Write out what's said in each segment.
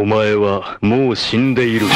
お前はもう死んでいる。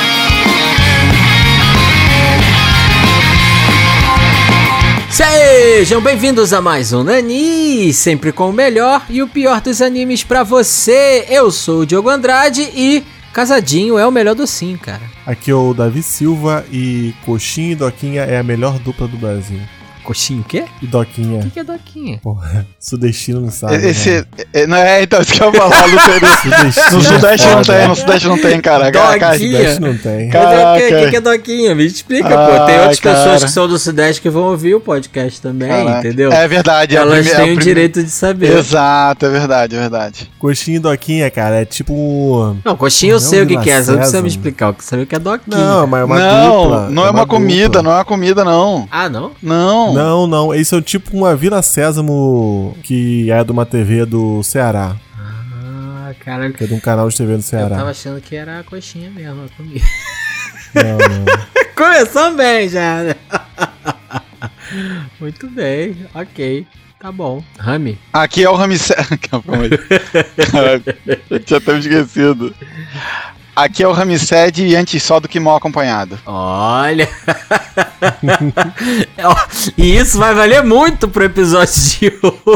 Sejam bem-vindos a mais um Nani, sempre com o melhor e o pior dos animes pra você. Eu sou o Diogo Andrade e Casadinho é o melhor do sim, cara. Aqui é o Davi Silva e Coxinha e Doquinha é a melhor dupla do Brasil. Coxinho o quê? E O Doquinha, que, que é Doquinha? porra, sudestino não sabe. Esse. né? é, Não é, então, isso que eu ia falar, tem. Sudestino No Sudeste não tem, no Sudeste não tem, cara. Cara, Doguinha. Sudeste não tem. É o? O que, que é Doquinha? Me explica, pô. Ai, Tem outras pessoas cara. que são do Sudeste que vão ouvir o podcast também, Caraca. entendeu? É verdade. é Elas prime- é têm o direito de saber. Exato, é verdade, é verdade. Coxinha e Doquinha, cara, é tipo um... Não, coxinha eu Não, sei o que, que é, você não precisa me explicar. Eu quero saber o que é Doquinha. Não, mas é uma não, dupla. não é, uma, comida, não é uma comida, não. Ah, não? Não. Não, não, eles são tipo uma Vila Sésamo que é de uma TV do Ceará. Ah, caralho. Que é de um canal de TV do Eu Ceará. tava achando que era a coxinha mesmo, a comida. Não, não. Começou bem já. né? Muito bem, ok. Tá bom. Rami. Aqui é o Ramsés. Calma aí. Eu tinha até me esquecido. Aqui é o Ramsés e antes só do que mal acompanhado. Olha. Ó, e isso vai valer muito pro episódio de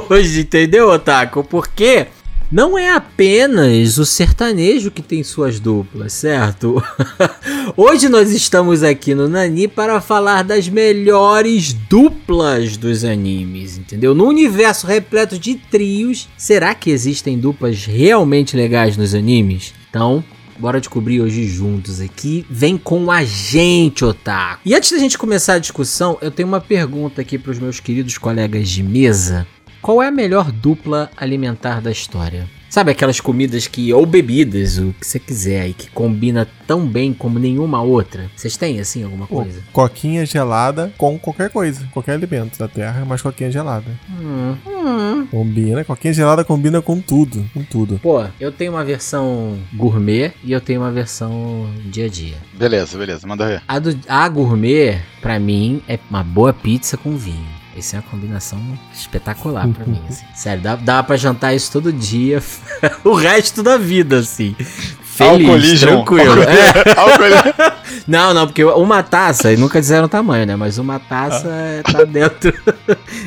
hoje, entendeu, Otaku? Porque não é apenas o sertanejo que tem suas duplas, certo? Hoje nós estamos aqui no Nani para falar das melhores duplas dos animes, entendeu? No universo repleto de trios, será que existem duplas realmente legais nos animes? Então, Bora descobrir hoje juntos aqui. Vem com a gente, Otaku. E antes da gente começar a discussão, eu tenho uma pergunta aqui para os meus queridos colegas de mesa. Qual é a melhor dupla alimentar da história? Sabe aquelas comidas que, ou bebidas, o que você quiser aí, que combina tão bem como nenhuma outra? Vocês têm, assim, alguma coisa? coquinha gelada com qualquer coisa. Qualquer alimento da terra, mas coquinha gelada. Hum, hum. Combina. Coquinha gelada combina com tudo. Com tudo. Pô, eu tenho uma versão gourmet e eu tenho uma versão dia a dia. Beleza, beleza, manda ver. A, do, a gourmet, pra mim, é uma boa pizza com vinho. Essa é uma combinação espetacular pra mim, assim. Sério, dá, dá pra jantar isso todo dia, o resto da vida, assim. Feliz, Alcoolismo. tranquilo. É. Não, não, porque uma taça, e nunca disseram o tamanho, né? Mas uma taça é- tá dentro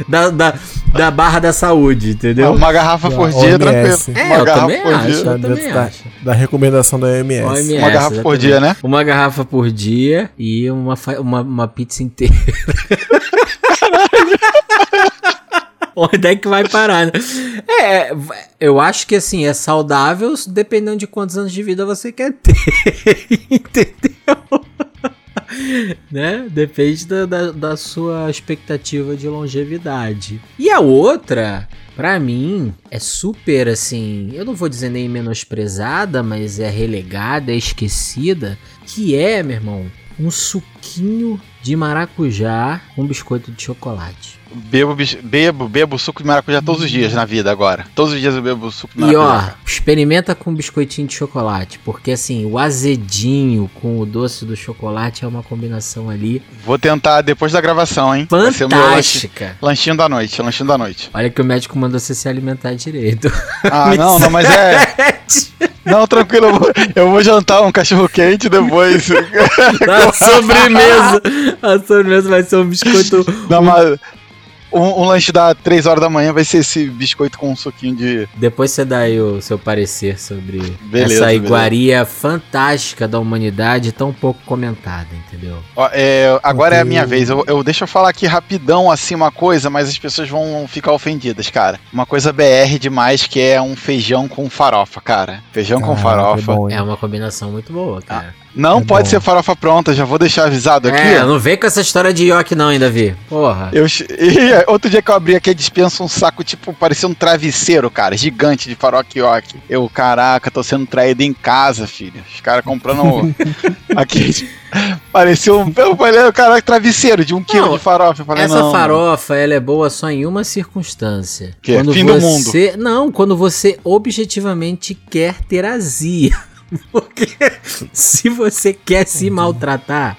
da, da, da barra da saúde, entendeu? Uma garrafa por dia, OMS. tranquilo. É, uma eu garrafa também por acho. dia. eu Tá dentro da, acho. da recomendação da OMS. OMS, Uma garrafa por exatamente. dia, né? Uma garrafa por dia e uma, uma, uma pizza inteira. Onde é que vai parar, né? É, eu acho que assim, é saudável dependendo de quantos anos de vida você quer ter. Entendeu? né? Depende da, da, da sua expectativa de longevidade. E a outra, pra mim, é super assim. Eu não vou dizer nem menosprezada, mas é relegada, é esquecida. Que é, meu irmão, um suquinho de maracujá com biscoito de chocolate. Bebo, bebo, bebo suco de maracujá todos os dias na vida agora. Todos os dias eu bebo suco de E ó, maracujá. experimenta com biscoitinho de chocolate, porque assim, o azedinho com o doce do chocolate é uma combinação ali Vou tentar depois da gravação, hein? Fantástica. lanchinho da noite, lanchinho da noite. Olha que o médico mandou você se alimentar direito. Ah, não, não, mas é. Não, tranquilo, eu vou, eu vou jantar um cachorro quente depois. A sobremesa. A sobremesa vai ser um biscoito. Dá uma- um, um lanche da 3 horas da manhã vai ser esse biscoito com um suquinho de. Depois você dá aí o seu parecer sobre Beleza, essa beleza. iguaria fantástica da humanidade, tão pouco comentada, entendeu? Ó, é, agora é a minha vez. Eu, eu- deixa eu falar aqui rapidão assim uma coisa, mas as pessoas vão ficar ofendidas, cara. Uma coisa BR demais que é um feijão com farofa, cara. Feijão com Caraca, farofa. é bom? É uma combinação muito boa, cara. Não É pode bom. ser farofa pronta, já vou deixar avisado aqui. É, não vem com essa história de ioki não, hein, Davi? Porra. Eu, e outro dia que eu abri aqui dispensa, um saco, tipo, parecia um travesseiro, cara, gigante de faroquioque. Eu, caraca, tô sendo traído em casa, filho. Os caras comprando aqui. Parecia um. Eu falei, caraca, travesseiro de um quilo Não, de farofa. Eu falei, Essa não, farofa, ela é boa só em uma circunstância. Que é fim do mundo. você... Não, quando você objetivamente quer ter azia. Porque se você quer se maltratar,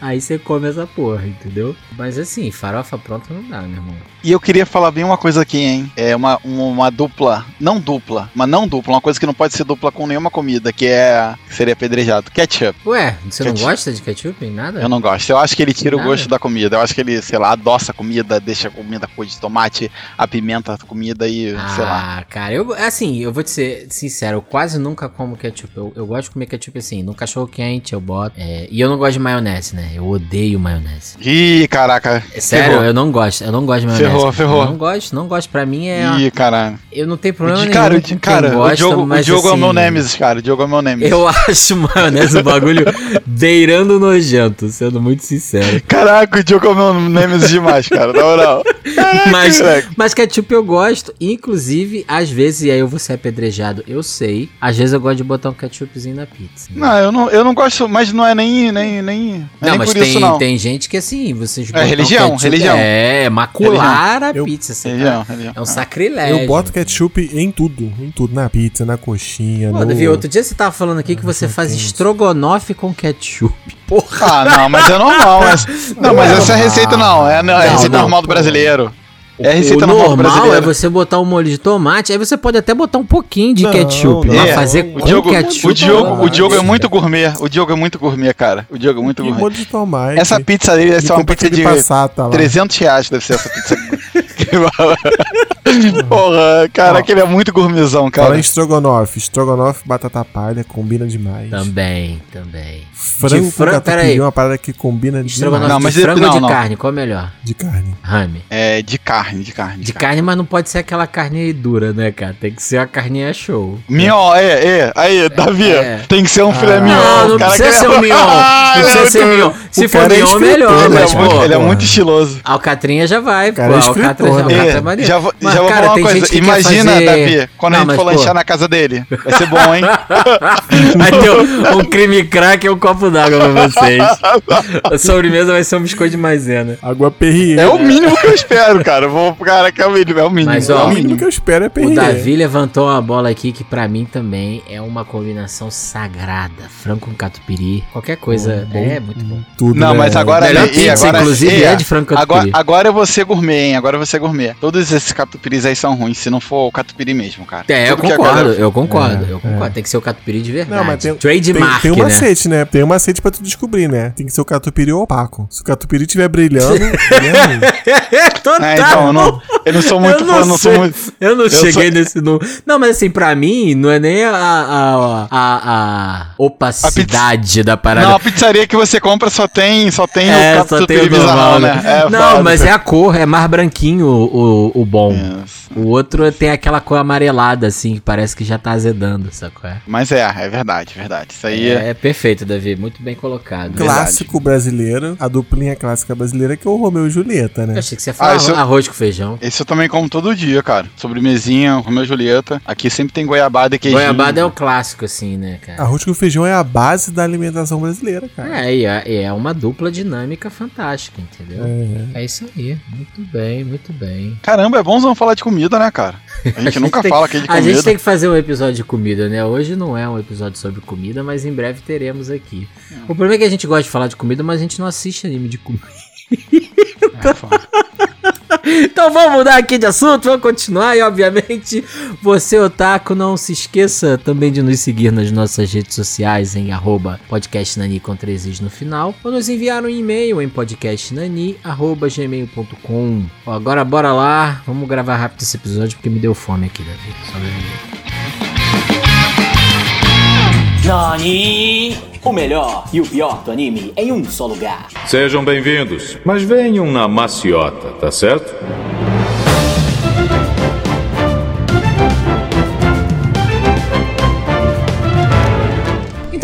aí você come essa porra, entendeu? Mas assim, farofa pronta não dá, meu irmão. E eu queria falar bem uma coisa aqui, hein? É uma, uma dupla, não dupla, mas não dupla, uma coisa que não pode ser dupla com nenhuma comida, que é. que seria apedrejado. Ketchup. Ué, você não Ketchup. gosta de ketchup? em Nada? Eu não gosto. Eu acho que ele tira o Nada? gosto da comida. Eu acho que ele, sei lá, adoça a comida, deixa a comida com de tomate, apimenta a comida e, sei lá. Ah, cara, eu, assim, eu vou te ser sincero, eu quase nunca como ketchup. Eu, eu gosto de comer ketchup assim, no cachorro quente eu boto. É, e eu não gosto de maionese, né? Eu odeio maionese. Ih, caraca. É sério, ferrou. eu não gosto, eu não gosto de maionese. Ferrou, ferrou. Eu não gosto, não gosto. Pra mim é. Ih, caralho. Eu não tenho O problema nenhum. cara, o com Di- quem cara, gosta, o Diogo, o mas, Diogo é o meu assim, Nemesis, cara. O Diogo é o meu Nemesis. Eu acho maionese um bagulho beirando nojento, sendo muito sincero. Caraca, o Diogo é o meu Nemesis demais, cara. Na moral. Caraca, Mas, mas ketchup eu gosto, inclusive, às vezes, e aí eu vou ser apedrejado, eu sei, às vezes eu gosto de botar um ketchupzinho na pizza. Não, eu não, eu não gosto, mas não é nem, nem, nem, não é nem mas por tem, isso, não. tem gente que assim, vocês É religião, religião. É, macular a Eu- pizza, assim. Religião, religião. É um sacrilégio. Eu boto ketchup em tudo, em tudo, na pizza, na coxinha, Pô, no... Davi, outro dia você tava falando aqui que você faz quente. estrogonofe com ketchup. Porra. Ah, não, mas é normal. Mas, não, mas essa é a receita não. É, não, é a Não, receita não, normal do brasileiro. É a receita o normal normal é você botar um molho de tomate, aí você pode até botar um pouquinho de Não, ketchup, não, mas é. fazer O com Diogo, ketchup. o Diogo, o Diogo é muito gourmet. O Diogo é muito gourmet, cara. O Diogo é muito E gourmet. molho de tomate. Essa pizza dele deve ser uma pizza aquele de passata lá. 300 reais, deve ser essa pizza. Porra, caraca, ele é muito gourmetzão, Fala cara. em estrogonofe. Estrogonofe, batata palha, combina demais. Também, também. Frango De fran- com peraí. catupiry é uma parada que combina Estrogonofe demais Não, mas de frango não, ou de não. carne? Qual é melhor? de carne. Rame. É, de carne, de carne. De carne, mas não pode ser aquela carne dura, né, cara? Tem que ser a carninha show. Mignon, é, é. Aí, Davi, É. tem que ser um filé mignon. Não, não cara precisa ser um mignon. Ah, Não precisa ele é ser mignon. Se for é mignon, melhor, né, Ele, mas, é muito, pô. ele é porra. muito estiloso. Alcatrinha já vai, pô. É Alcatrinha Alcatrinha É, é maneiro. já vou, Mas, já vou cara, falar uma coisa. Imagina, fazer- Davi, quando Não, a gente mas, for pô, lanchar na casa dele. Vai ser bom, hein? Vai ter um, um creme crack e um copo d'água pra vocês. A sobremesa vai ser um biscoito de maisena. Água Perrier. É o mínimo que eu espero, cara. Vou, cara, que é o mínimo, é o mínimo. Mas, é ó, O o mínimo que eu espero é O Perrier. Davi levantou uma bola aqui que pra mim também é uma combinação sagrada. Frango com catupiry, qualquer coisa. Bom, é muito bom. Tudo, Não, né? mas agora Melhor e pizza, agora, inclusive, e, é de frango agora, catupiry. agora eu vou ser gourmet, hein? Agora eu vou ser gourmet. Todos esses catupiris aí são ruins, se não for o catupiry mesmo, cara. É, eu a concordo, galera- eu concordo, É, eu concordo. Tem que ser o catupiry de verdade. Não, mas tem, Trademark, tem, tem um né? macete, né? Tem um macete pra tu descobrir, né? Tem que ser o catupiry opaco. Se o catupiry estiver brilhando, é. Total. É, então, eu não, eu não sou muito eu fã, não, eu não sou muito. Eu não eu cheguei sou- nesse número. Não, mas assim, pra mim, não é nem a, a, a, a opacidade da parada. Não, a pizzaria que você compra só tem, só tem é, o só tem o catupiry normal, bizarrão, né? né? É, não, foda. mas é a cor, é mais branquinho o, o, o bom. Isso. O outro tem aquela cor amarelada, assim, que parece que já tá azedando, sacou? É, Mas é, é verdade, verdade. Isso aí é. é perfeito, Davi. Muito bem colocado. Clássico brasileiro, a duplinha clássica brasileira que é o Romeu e Julieta, Eu né? achei que você ia falar Ah, isso- arroz com feijão. Esse eu também como todo dia, cara. Sobremesinha, Romeu e Julieta. Aqui sempre tem goiabada e queijinho. Goiabada é o clássico, assim, né, cara? Arroz com feijão é a base da alimentação brasileira, cara. É, e é, é uma dupla dinâmica fantástica, entendeu? É. É isso aí. Muito bem, muito bem. Caramba, é bonzão falar de comida, né, cara? A gente nunca tem- fala aqui de A comida. gente tem que fazer um episódio de comida, né? Hoje não é um episódio sobre comida, mas em breve teremos aqui. O problema é que a gente gosta de falar de comida, mas a gente não assiste anime de comida. É. Então vamos mudar aqui de assunto, vamos continuar e obviamente você otaku não se esqueça também de nos seguir nas nossas redes sociais em arroba podcastnani com no final ou nos enviar um e-mail em podcastnani arroba gmail.com Ó, Agora bora lá, vamos gravar rápido esse episódio porque me deu fome aqui, Davi. Só. Nani? O melhor e o pior do anime em um só lugar. Sejam bem-vindos, mas venham na maciota, tá certo?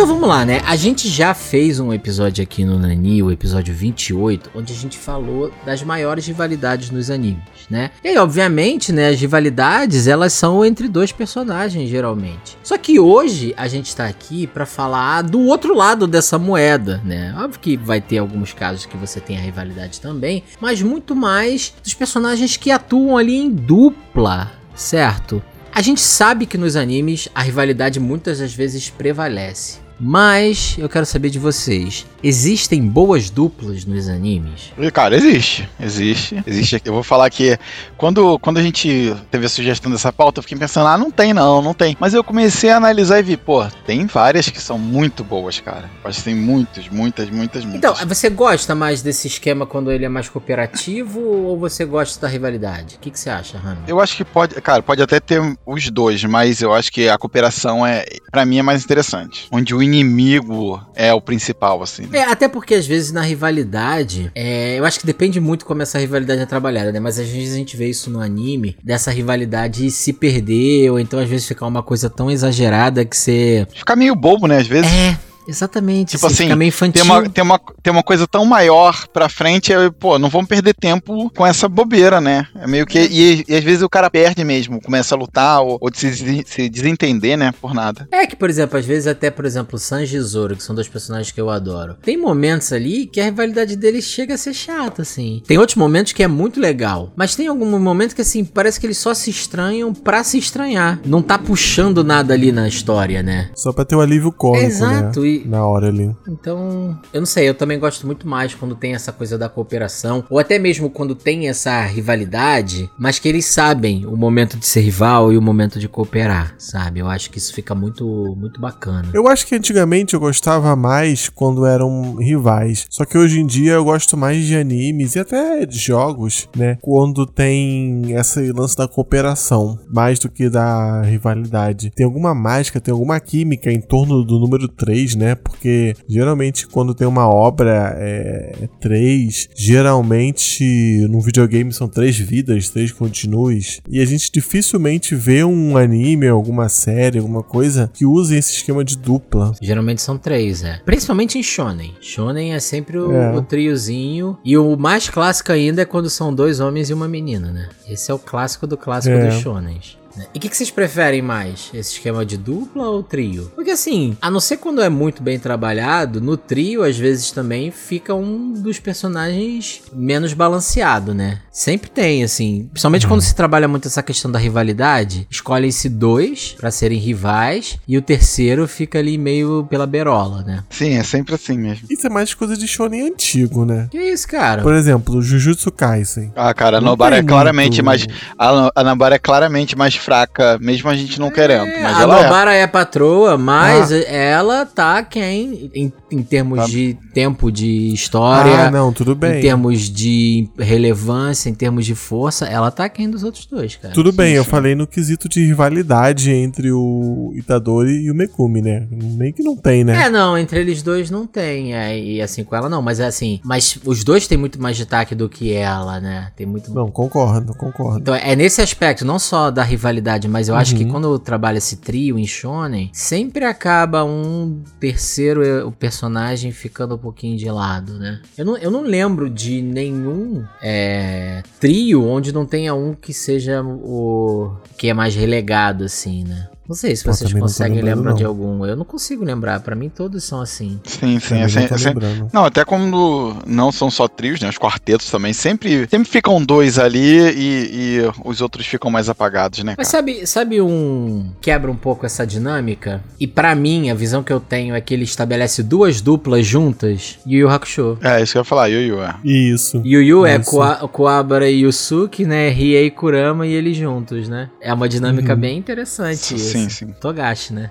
Então vamos lá, né? A gente já fez um episódio aqui no Nani, o episódio 28, onde a gente falou das maiores rivalidades nos animes, né? E aí, obviamente, né, as rivalidades, elas são entre dois personagens, geralmente. Só que hoje a gente tá aqui pra falar do outro lado dessa moeda, né? Óbvio que vai ter alguns casos que você tem a rivalidade também, mas muito mais dos personagens que atuam ali em dupla, certo? A gente sabe que nos animes a rivalidade muitas das vezes prevalece. Mas eu quero saber de vocês. Existem boas duplas nos animes? Cara, existe. Existe. Existe. Eu vou falar que quando, quando a gente teve a sugestão dessa pauta, eu fiquei pensando, ah, não tem não, não tem. Mas eu comecei a analisar e vi, pô, tem várias que são muito boas, cara. Acho que tem muitas, muitas, muitas, muitas. Então, você gosta mais desse esquema quando ele é mais cooperativo ou você gosta da rivalidade? O que, que você acha, Rami? Eu acho que pode, cara, pode até ter os dois, mas eu acho que a cooperação é, para mim, é mais interessante. Onde o inimigo é o principal, assim. É, até porque às vezes na rivalidade, é, eu acho que depende muito como essa rivalidade é trabalhada, né? Mas às vezes a gente vê isso no anime, dessa rivalidade se perder, ou então às vezes ficar uma coisa tão exagerada que você. Fica meio bobo, né, às vezes. É, exatamente. Tipo você assim, fica meio infantil. Tem uma, tem, uma, tem uma coisa tão maior pra frente, é, pô, não vamos perder tempo com essa bobeira, né? É meio que. E, e às vezes o cara perde mesmo, começa a lutar ou, ou se, se desentender, né? Por nada. É que, por exemplo, às vezes até, por exemplo, Sanji e Zoro, que são dois personagens que eu adoro. Tem momentos ali que a rivalidade deles chega a ser chata, assim. Tem outros momentos que é muito legal. Mas tem algum momento que, assim, parece que eles só se estranham pra se estranhar. Não tá puxando nada ali na história, né? Só pra ter o alívio cômico, Exato, né? E- Na hora ali. Então, eu não sei, eu também gosto muito mais quando tem essa coisa da cooperação, ou até mesmo quando tem essa rivalidade, mas que eles sabem o momento de ser rival e o momento de cooperar, sabe? Eu acho que isso fica muito, muito bacana. Eu acho que antigamente eu gostava mais quando eram rivais. Só que hoje em dia eu gosto mais de animes e até de jogos, né? Quando tem esse lance da cooperação, mais do que da rivalidade. Tem alguma mágica, tem alguma química em torno do número 3, né? Porque geralmente quando tem uma obra é, é 3, geralmente no videogame são três vidas, três continues. E a gente dificilmente vê um anime, alguma série, alguma coisa que use esse esquema de dupla. Geralmente são três, é. Principalmente em Shonen. Shonen é sempre o, É. o triozinho. E o mais clássico ainda é quando são dois homens e uma menina, né? Esse é o clássico do clássico É. dos Shonens. Né? E o que, que vocês preferem mais? Esse esquema de dupla ou trio? Porque assim, a não ser quando é muito bem trabalhado, no trio às vezes também fica um dos personagens menos balanceado, né? Sempre tem, assim. Principalmente quando se trabalha muito essa questão da rivalidade, escolhem-se dois pra serem rivais e o terceiro fica ali meio pela berola, né? Sim, é sempre assim mesmo. Isso é mais coisa de shonen antigo, né? Que isso, cara? Por exemplo, Jujutsu Kaisen. Ah, cara, a Nobara é claramente muito- mais. A, a Nobara é claramente mais fraca, mesmo a gente não querendo. É, Mas a ela é. Nobara é. patroa, mas ela tá quem em, em termos Tá. de tempo de história, Ah, não, tudo em bem. termos de relevância, em termos de força, ela tá quem dos outros dois, cara. Tudo bem, sim, eu falei no quesito de rivalidade entre o Itadori e o Megumi, né? Nem que não tem, né? É, não, entre eles dois não tem, é, e assim, com ela não, mas é assim, mas os dois têm muito mais destaque do que ela, né? Tem muito Não, concordo, concordo. Então é nesse aspecto, não só da rivalidade, mas eu acho que Uhum. quando trabalha esse trio em Shonen, sempre acaba um terceiro eh, o personagem ficando um pouquinho de lado, né? Eu não, eu não lembro de nenhum é, trio onde não tenha um que seja o que é mais relegado, assim, né? Não sei se vocês conseguem lembrar de algum. Eu não consigo lembrar. Pra mim todos são assim. Sim, sim. É, não sem- sem-. Não, até quando não são só trios, né? Os quartetos também. Sempre, sempre ficam dois ali e, e os outros ficam mais apagados, né? Mas sabe, sabe um quebra um pouco essa dinâmica? E pra mim, a visão que eu tenho é que ele estabelece duas duplas juntas, Yu Yu Hakusho. É, isso que eu ia falar, Yu Yu, é. Isso. Yu Yu é. Koa- Koabara e Yusuke, né? Riei e Kurama e eles juntos, né? É uma dinâmica Uhum. bem interessante. Sim, sim. Togashi, né?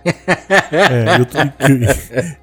É, e, o,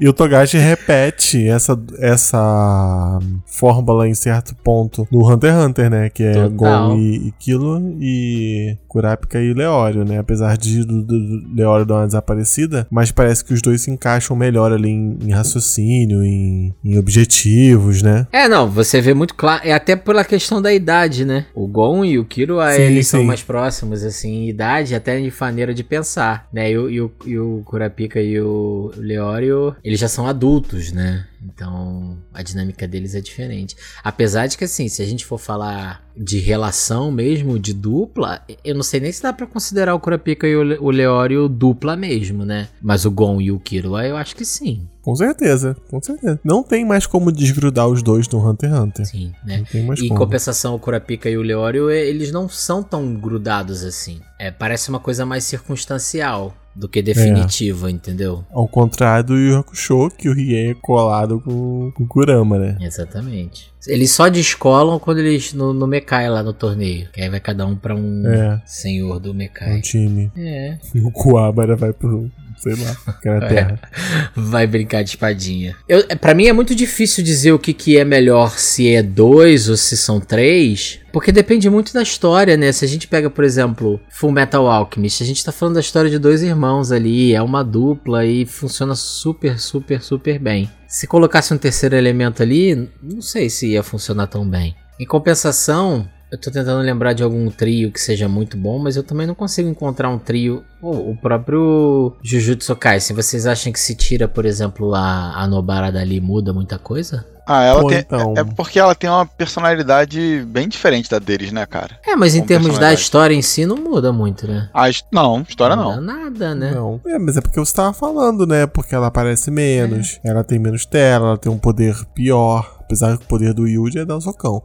e- o Togashi repete essa, essa fórmula em certo ponto no Hunter x Hunter, né? Que é Total. Gon e, e Kilo e Kurapika e Leório, né? Apesar de do, do Leório dar uma desaparecida, mas parece que os dois se encaixam melhor ali em, em raciocínio, em, em objetivos, né? É, não, você vê muito claro. É até pela questão da idade, né? O Gon e o Kiro, ah, Sim, eles são sim. mais próximos, assim, em idade, até de maneira de pensar, né? E o, e o, e o Kurapika e o Leório, eles já são adultos, né? Então, a dinâmica deles é diferente. Apesar de que, assim, se a gente for falar de relação mesmo, de dupla, eu não sei nem se dá pra considerar o Kurapika e o Le- o Leório dupla mesmo, né? Mas o Gon e o Kiro, eu acho que sim. Com certeza, com certeza. Não tem mais como desgrudar os dois no Hunter x Hunter. Sim, né? Não tem mais E em como. compensação, o Kurapika e o Leório, eles não são tão grudados assim. É, parece uma coisa mais circunstancial. do que definitiva, entendeu? Ao contrário do Yu Hakusho, que o Rie é colado com, com o Kurama, né? Exatamente. Eles só descolam quando eles no, no Mekai lá no torneio. Que aí vai cada um pra um É. senhor do Um Mekai. time. É. O Kuwabara vai pro, sei lá, aquela terra. Vai brincar de espadinha. Eu, é, pra mim é muito difícil dizer o que, que é melhor, se é dois ou se são três. Porque depende muito da história, né? Se a gente pega, por exemplo, Full Metal Alchemist, a gente tá falando da história de dois irmãos ali, é uma dupla e funciona super, super, super bem. Se colocasse um terceiro elemento ali, não sei se ia funcionar tão bem. Em compensação, eu tô tentando lembrar de algum trio que seja muito bom, mas eu também não consigo encontrar um trio. Pô, o próprio Jujutsu Kaisen, vocês acham que se tira, por exemplo, a, a Nobara dali muda muita coisa? Ah, ela Pô, tem. então. É porque ela tem uma personalidade bem diferente da deles, né, cara? É, mas em Com termos da história em si não muda muito, né? A não, história muda não. nada, né? Não. É, mas é porque você tava falando, né? Porque ela aparece menos, ela tem menos tela, ela tem um poder pior. Apesar que o poder do Yuji é dar um socão.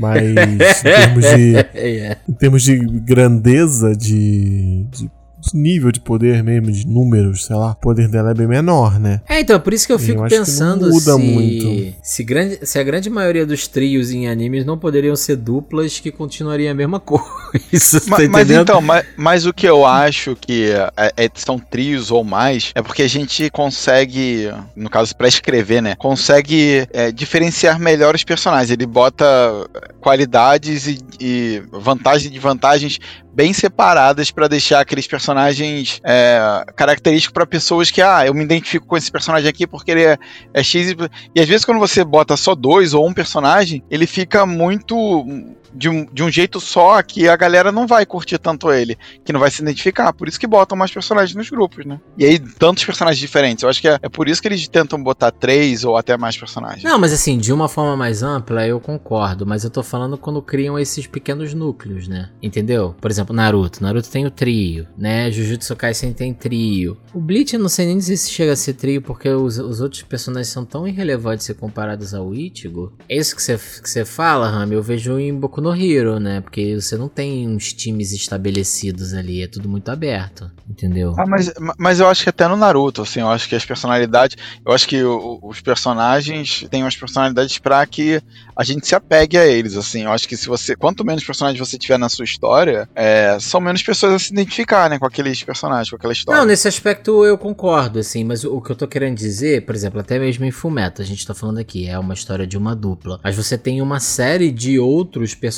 Mas em termos de, em termos de grandeza, de, de nível de poder mesmo, de números, sei lá, o poder dela é bem menor, né? É, então, por isso que eu Eu fico acho que não pensando muda se, muito. Se, grande, se a grande maioria dos trios em animes não poderiam ser duplas que continuariam a mesma coisa. Tá Ma- Mas, então, mas, mas o que eu acho que é- é- são trios ou mais é porque a gente consegue, no caso pra escrever, né? Consegue é, diferenciar melhor os personagens. Ele bota qualidades e, e vantagens e desvantagens bem separadas pra deixar aqueles personagens é, característicos pra pessoas que, ah, eu me identifico com esse personagem aqui porque ele é, é X. E, e às vezes quando você bota só dois ou um personagem, ele fica muito de um, de um jeito só que a galera não vai curtir tanto ele, que não vai se identificar. Por isso que botam mais personagens nos grupos, né? E aí, tantos personagens diferentes. Eu acho que é, é por isso que eles tentam botar três ou até mais personagens. Não, mas assim, de uma forma mais ampla, eu concordo. Mas eu tô falando quando criam esses pequenos núcleos, né? Entendeu? Por exemplo, Naruto. Naruto tem o trio, né? Jujutsu Kaisen tem trio. O Bleach eu não sei nem dizer se chega a ser trio, porque os, os outros personagens são tão irrelevantes se comparados ao Ichigo. É isso que você que fala, Rami? Eu vejo em Boku no Hero, né? Porque você não tem uns times estabelecidos ali. É tudo muito aberto, entendeu? Ah, mas, mas eu acho que até no Naruto, assim, eu acho que as personalidades. Eu acho que os personagens têm umas personalidades pra que a gente se apegue a eles, assim. Eu acho que se você. Quanto menos personagens você tiver na sua história, é, são menos pessoas a se identificar, né, com aqueles personagens, com aquela história. Não, nesse aspecto eu concordo, assim, mas o, o que eu tô querendo dizer, por exemplo, até mesmo em Fullmetal, a gente tá falando aqui, é uma história de uma dupla. Mas você tem uma série de outros personagens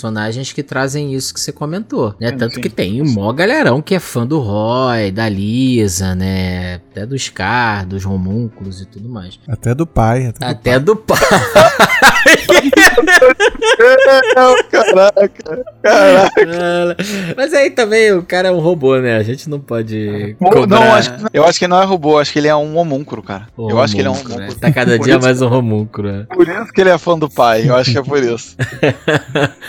que trazem isso que você comentou, né? Sim, Tanto sim. que tem um mó galerão que é fã do Roy, da Lisa, né? Até do Scar, dos homúnculos e tudo mais. Até do pai. Até, do Até do pai. Não, caraca. Caraca. Mas aí também o cara é um robô, né? A gente não pode. Não, cobrar acho, que- eu acho que não é robô, acho que ele é um homúncuro, cara. o eu acho que ele é um homúnculo, né? homúnculo. Tá cada dia mais um homúnculo, né? Por isso que ele é fã do pai, eu acho que é por isso.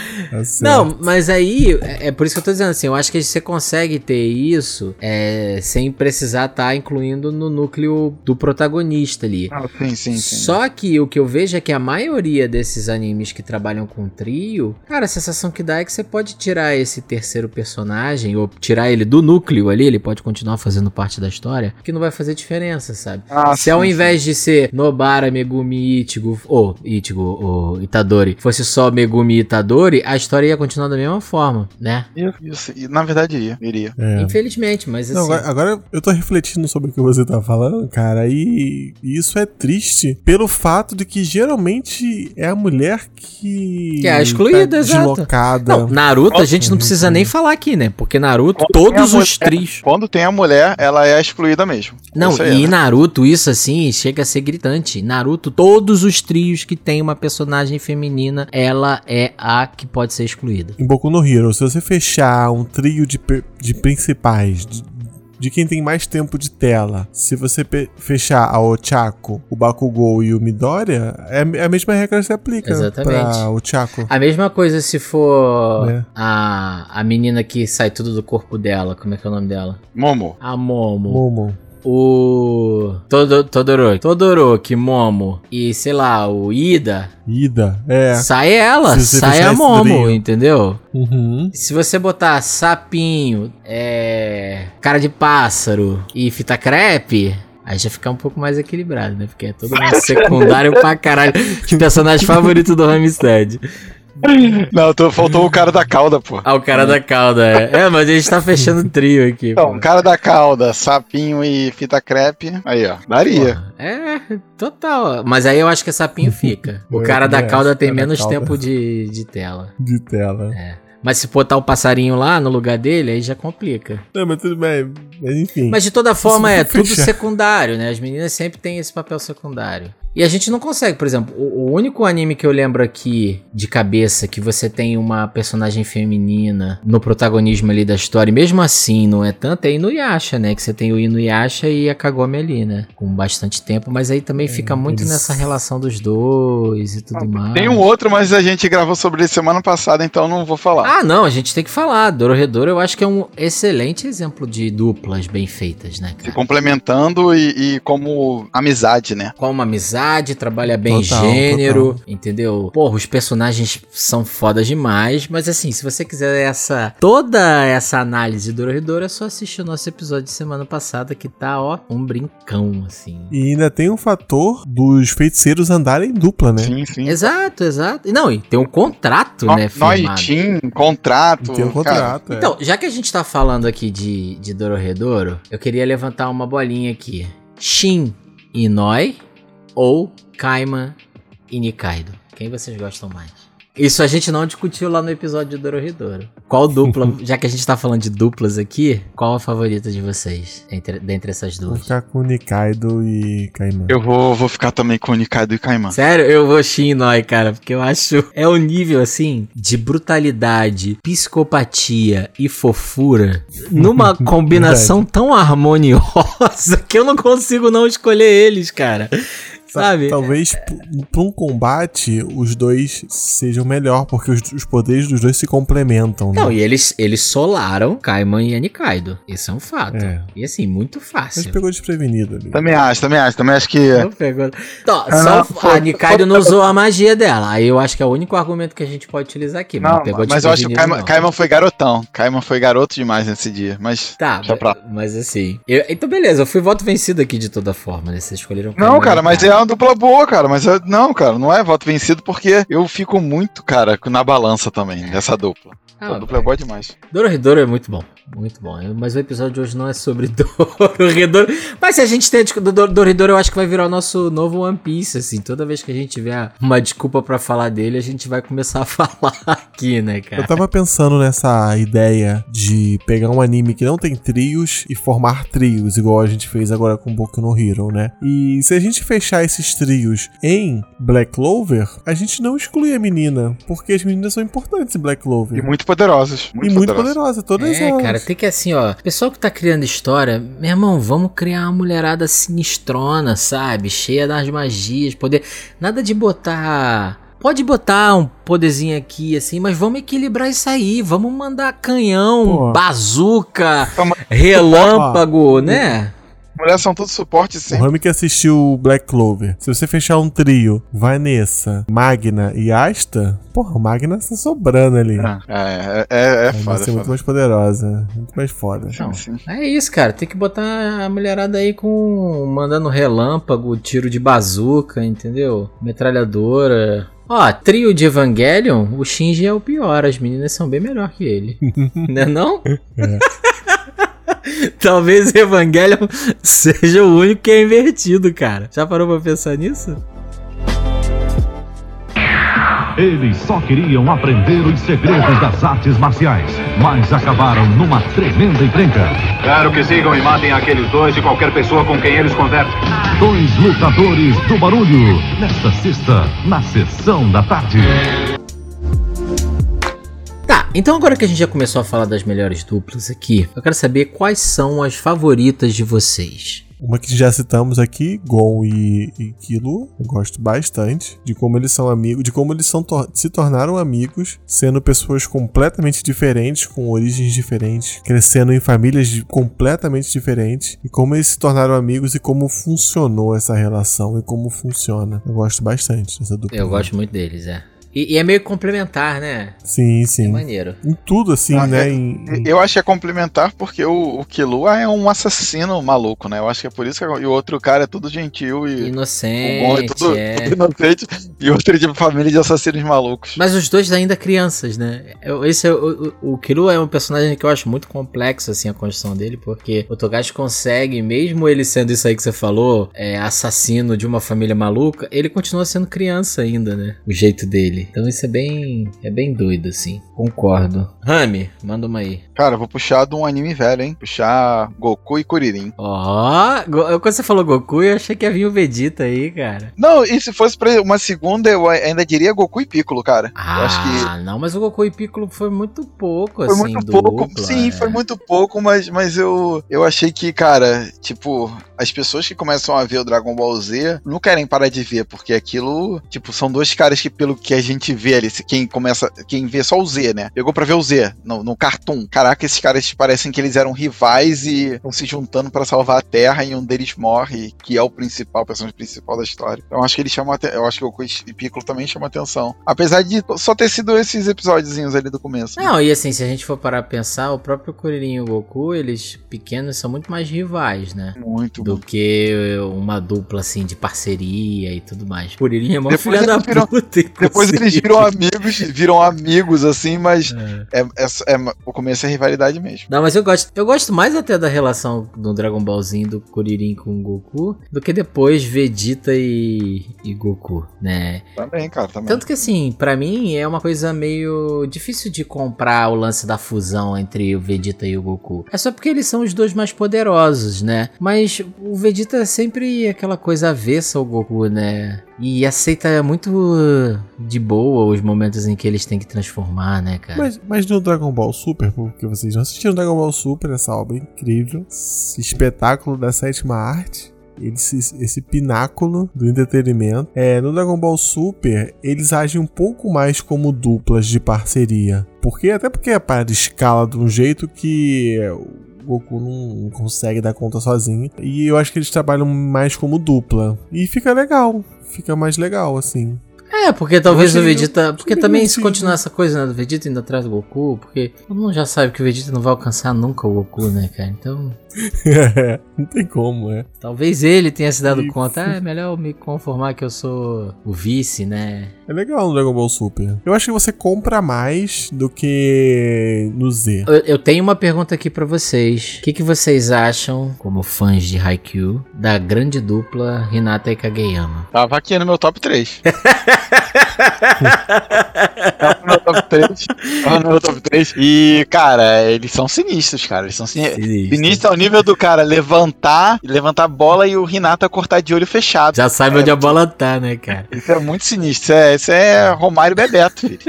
Tá certo. Não, mas aí, é é por isso que eu tô dizendo assim, eu acho que você consegue ter isso é, sem precisar estar incluindo no núcleo do protagonista ali. Ah, sim, sim, sim. Só que o que eu vejo é que a maioria desses animes que trabalham com trio, cara, a sensação que dá é que você pode tirar esse terceiro personagem, ou tirar ele do núcleo ali, ele pode continuar fazendo parte da história, que não vai fazer diferença, sabe? Ah, Se ao sim, invés de ser Nobara, Megumi, Ichigo, ou Ichigo, ou Itadori, fosse só Megumi e Itadori, a história ia continuar da mesma forma, né? Isso, e, na verdade iria, iria. É. Infelizmente, mas assim. Não, agora, agora eu tô refletindo sobre o que você tá falando, cara, e isso é triste pelo fato de que geralmente é a mulher que. Que é a excluída, tá exato. deslocada. Não, Naruto a gente não precisa nem falar aqui, né? Porque Naruto, Quando todos os trios. Quando tem a mulher, ela é excluída mesmo. Não, Isso e né? Naruto, isso assim, chega a ser gritante. Naruto, todos os trios que tem uma personagem feminina, ela é a que pode ser excluída. Em Boku no Hero, se você fechar um trio de, de principais, de, de quem tem mais tempo de tela, se você fechar a Ochako, o Bakugou e o Midoriya, é é a mesma regra que se aplica Exatamente. pra Ochako. A mesma coisa se for É. a, a menina que sai tudo do corpo dela. Como é que é o nome dela? Momo. A Momo. Momo. O Todo, Todoroki, Todoroki, Momo e, sei lá, o Ida, Ida, é. sai ela, sai a Momo, entendeu? Uhum. Se você botar sapinho, é, cara de pássaro e fita crepe, aí já fica um pouco mais equilibrado, né? Porque é todo mundo secundário pra caralho. Os personagens favoritos do Hamstead. Não, tô- faltou o cara da cauda, pô. Ah, o cara da cauda, é. É, mas a gente tá fechando o trio aqui. Então, pô. cara da cauda, sapinho e fita crepe. Aí, ó. Daria. É, total. Mas aí eu acho que sapinho fica. O cara da cauda tem menos tempo de, de tela. De tela. Mas se botar o passarinho lá no lugar dele, aí já complica. Não, mas tudo bem. Mas enfim. Mas de toda forma for é tudo fechar. secundário, né? As meninas sempre têm esse papel secundário. E a gente não consegue, por exemplo, o, o único anime que eu lembro aqui de cabeça que você tem uma personagem feminina no protagonismo ali da história, e mesmo assim não é tanto, é Inuyasha, né? Que você tem o Inuyasha e a Kagome ali, né? Com bastante tempo, mas aí também fica muito eles- nessa relação dos dois e tudo mais. Tem um outro, mas a gente gravou sobre ele semana passada, então não vou falar. Ah, não, a gente tem que falar. Dororedoro eu acho que é um excelente exemplo de duplas bem feitas, né, Se cara? complementando e, e como amizade, né? Com uma trabalha bem Total, gênero, total. entendeu? Porra, os personagens são fodas demais, mas assim, se você quiser essa toda essa análise do Dororedoro, é só assistir o nosso episódio de semana passada que tá, ó, um brincão, assim. E ainda tem o fator dos feiticeiros andarem em dupla, né? Sim, sim. Exato, exato. E Não, e tem um contrato, No- né. Noitinho, contrato. Tem um contrato. é. Então, já que a gente tá falando aqui de, de Dororedoro, eu queria levantar uma bolinha aqui. Shin Inoi ou Kaiman e Nikaido? Quem vocês gostam mais? Isso a gente não discutiu lá no episódio de Dororedoro. Qual dupla, já que a gente tá falando de duplas aqui, qual a favorita de vocês entre, dentre essas Vou duas? ficar com Nikaido e Kaiman. Eu vou, vou ficar também com o Nikaido e Kaiman. Sério, eu vou Shin Inoi, cara, porque eu acho é o nível assim de brutalidade, psicopatia e fofura numa combinação tão harmoniosa que eu não consigo não escolher eles, cara. Sabe? Talvez p- pra um combate os dois sejam melhor, porque os, os poderes dos dois se complementam, né? Não, e eles, eles solaram Kaiman e Anikaido. Isso é um fato. É. E assim, muito Mas fácil. pegou desprevenido ali. Também acho, também acho. Também acho que. Não pegou. Então, Ah, só não, a foi- Nikaido foi- não usou a magia dela. Aí eu acho que é o único argumento que a gente pode utilizar aqui. Mas, Não, não pegou mas eu acho que o Kaiman. Kaiman foi garotão. Kaiman foi garoto demais nesse dia. Mas. Tá, pra lá. mas assim. eu- então, beleza, eu fui voto vencido aqui de toda forma, né? Vocês escolheram. Não, Kaiman cara, mas é. Uma dupla boa, cara. Mas eu- não, cara, não é voto vencido porque eu fico muito, cara, na balança também dessa dupla. Ah, a dupla é boa demais. Dororedoro é muito bom. Muito bom. Mas o episódio de hoje não é sobre Dororedoro. Mas se a gente tem do do- Dororedoro, eu acho que vai virar o nosso novo One Piece, assim. Toda vez que a gente tiver uma desculpa pra falar dele, a gente vai começar a falar aqui, né, Eu cara? tava pensando nessa ideia de pegar um anime que não tem trios e formar trios, igual a gente fez agora com Boku no Hero, né? E se a gente fechar esses trios em Black Clover, a gente não exclui a menina, porque as meninas são importantes em Black Clover. E muito poderosos. E Muito, muito poderosos. poderosa, todas É, elas. cara, tem que assim, ó. Pessoal que tá criando história, meu irmão, vamos criar uma mulherada sinistrona, sabe? Cheia das magias, poder. Nada de botar. Pode botar um poderzinho aqui, assim, mas vamos equilibrar isso aí. Vamos mandar canhão, Pô. bazuca, Toma- relâmpago, né? Mulheres são tudo suporte O sempre. Rami que assistiu Black Clover. Se você fechar um trio, Vanessa, Magna e Asta, porra, o Magna tá sobrando ali. É, é, é, é Vai foda. ser é muito foda. mais poderosa. Muito mais foda. Sim, sim. É isso, cara. Tem que botar a mulherada aí com. mandando relâmpago, tiro de bazuca, entendeu? Metralhadora. Ó, trio de Evangelion, o Shinji é o pior. As meninas são bem melhor que ele. né não? Talvez Evangelion seja o único que é invertido, cara. Já parou pra pensar nisso? Eles só queriam aprender os segredos das artes marciais, mas acabaram numa tremenda encrenca. Quero que sigam e matem aqueles dois e qualquer pessoa com quem eles conversem. Dois lutadores do barulho, nesta sexta, na sessão da tarde. Então agora que a gente já começou a falar das melhores duplas aqui, eu quero saber quais são as favoritas de vocês. Uma que já citamos aqui, Gon e, e Kilo, eu gosto bastante de como eles são amigos, de como eles são tor- se tornaram amigos, sendo pessoas completamente diferentes, com origens diferentes, crescendo em famílias de- completamente diferentes, e como eles se tornaram amigos e como funcionou essa relação e como funciona. Eu gosto bastante dessa dupla. Eu gosto muito deles, é. E, e é meio complementar, né? Sim, É sim. maneiro. Em tudo, assim, Ah, né? é- Em- em- Eu acho que é complementar porque o, o Killua é um assassino maluco, né? Eu acho que é por isso que e o outro cara é tudo gentil e o Gon é Inocente, tudo, é. tudo inocente e o outro é de família de assassinos malucos. Mas os dois ainda crianças, né? Eu- Esse é o, o, o Killua é um personagem que eu acho muito complexo, assim, a construção dele, porque o Togashi consegue, mesmo ele sendo isso aí que você falou, é, assassino de uma família maluca, ele continua sendo criança ainda, né? O jeito dele. Então isso é bem, é bem doido, assim. Concordo. Rami, manda uma aí. Cara, vou puxar de um anime velho, hein? Puxar Goku e Kuririn. Ó, Go- quando você falou Goku, eu achei que ia vir o Vegeta aí, cara. Não, e se fosse pra uma segunda, eu ainda diria Goku e Piccolo, cara. Ah, eu acho que não, mas o Goku e Piccolo foi muito pouco, foi assim, muito pouco. dupla, Sim, é. foi muito pouco, mas, mas eu, eu achei que, cara, tipo, as pessoas que começam a ver o Dragon Ball Z não querem parar de ver, porque aquilo, tipo, são dois caras que, pelo que a gente vê ali, quem começa, quem vê só o Z, né? Pegou pra ver o Z no, no Cartoon. Caraca, esses caras parecem que eles eram rivais e estão se juntando pra salvar a Terra e um deles morre, que é o principal, o personagem principal da história. Então acho que chamam atenção. Eu acho que o Piccolo também chamam atenção. Apesar de só ter sido esses episódiozinhos ali do começo. Não, e assim, se a gente for parar pra pensar, o próprio Kuririn e o Goku, eles pequenos são muito mais rivais, né? Muito Do que uma dupla assim de parceria e tudo mais. Kuririn é uma filha da puta. Depois eles viram amigos, viram amigos assim, mas É. é, é- é- o começo é rivalidade mesmo. Não, mas eu gosto. Eu gosto mais até da relação do Dragon Ballzinho do Kuririn com o Goku do que depois Vegeta e, e Goku, né? Também, cara, também. Tanto que assim, pra mim é uma coisa meio difícil de comprar o lance da fusão entre o Vegeta e o Goku. É só porque eles são os dois mais poderosos, né? Mas o Vegeta é sempre aquela coisa avessa ao Goku, né? E aceita muito de boa os momentos em que eles têm que transformar, né, cara? Mas, mas no Dragon Ball Super, porque vocês não assistiram Dragon Ball Super, essa obra incrível, esse espetáculo da sétima arte, esse, esse pináculo do entretenimento. É, no Dragon Ball Super, eles agem um pouco mais como duplas de parceria. Porque, até porque a parada escala de um jeito que Goku não consegue dar conta sozinho. E eu acho que eles trabalham mais como dupla. E fica legal. Fica mais legal, assim. É, porque talvez o Vegeta. Porque também se continuar essa coisa, né, do Vegeta indo atrás do Goku, porque todo mundo já sabe que o Vegeta não vai alcançar nunca o Goku, né, cara? Então. não tem como, é. Talvez ele tenha se dado E- conta, ah, é melhor eu me conformar que eu sou o vice, né? É legal no Dragon Ball Super. Eu acho que você compra mais do que no Z. Eu, eu tenho uma pergunta aqui pra vocês. O que, que vocês acham, como fãs de Haikyuu, da grande dupla Hinata e Kageyama? Tava aqui no meu top 3. No meu top 3. Tava no meu top 3. E, cara, eles são sinistros, cara. Eles são sinistros. Sinistro ao nível do cara levantar, levantar a bola e o Renata cortar de olho fechado. Já sabe É, onde a bola tá, né, cara? Isso é muito sinistro. Isso é, isso é Romário Bebeto, filho.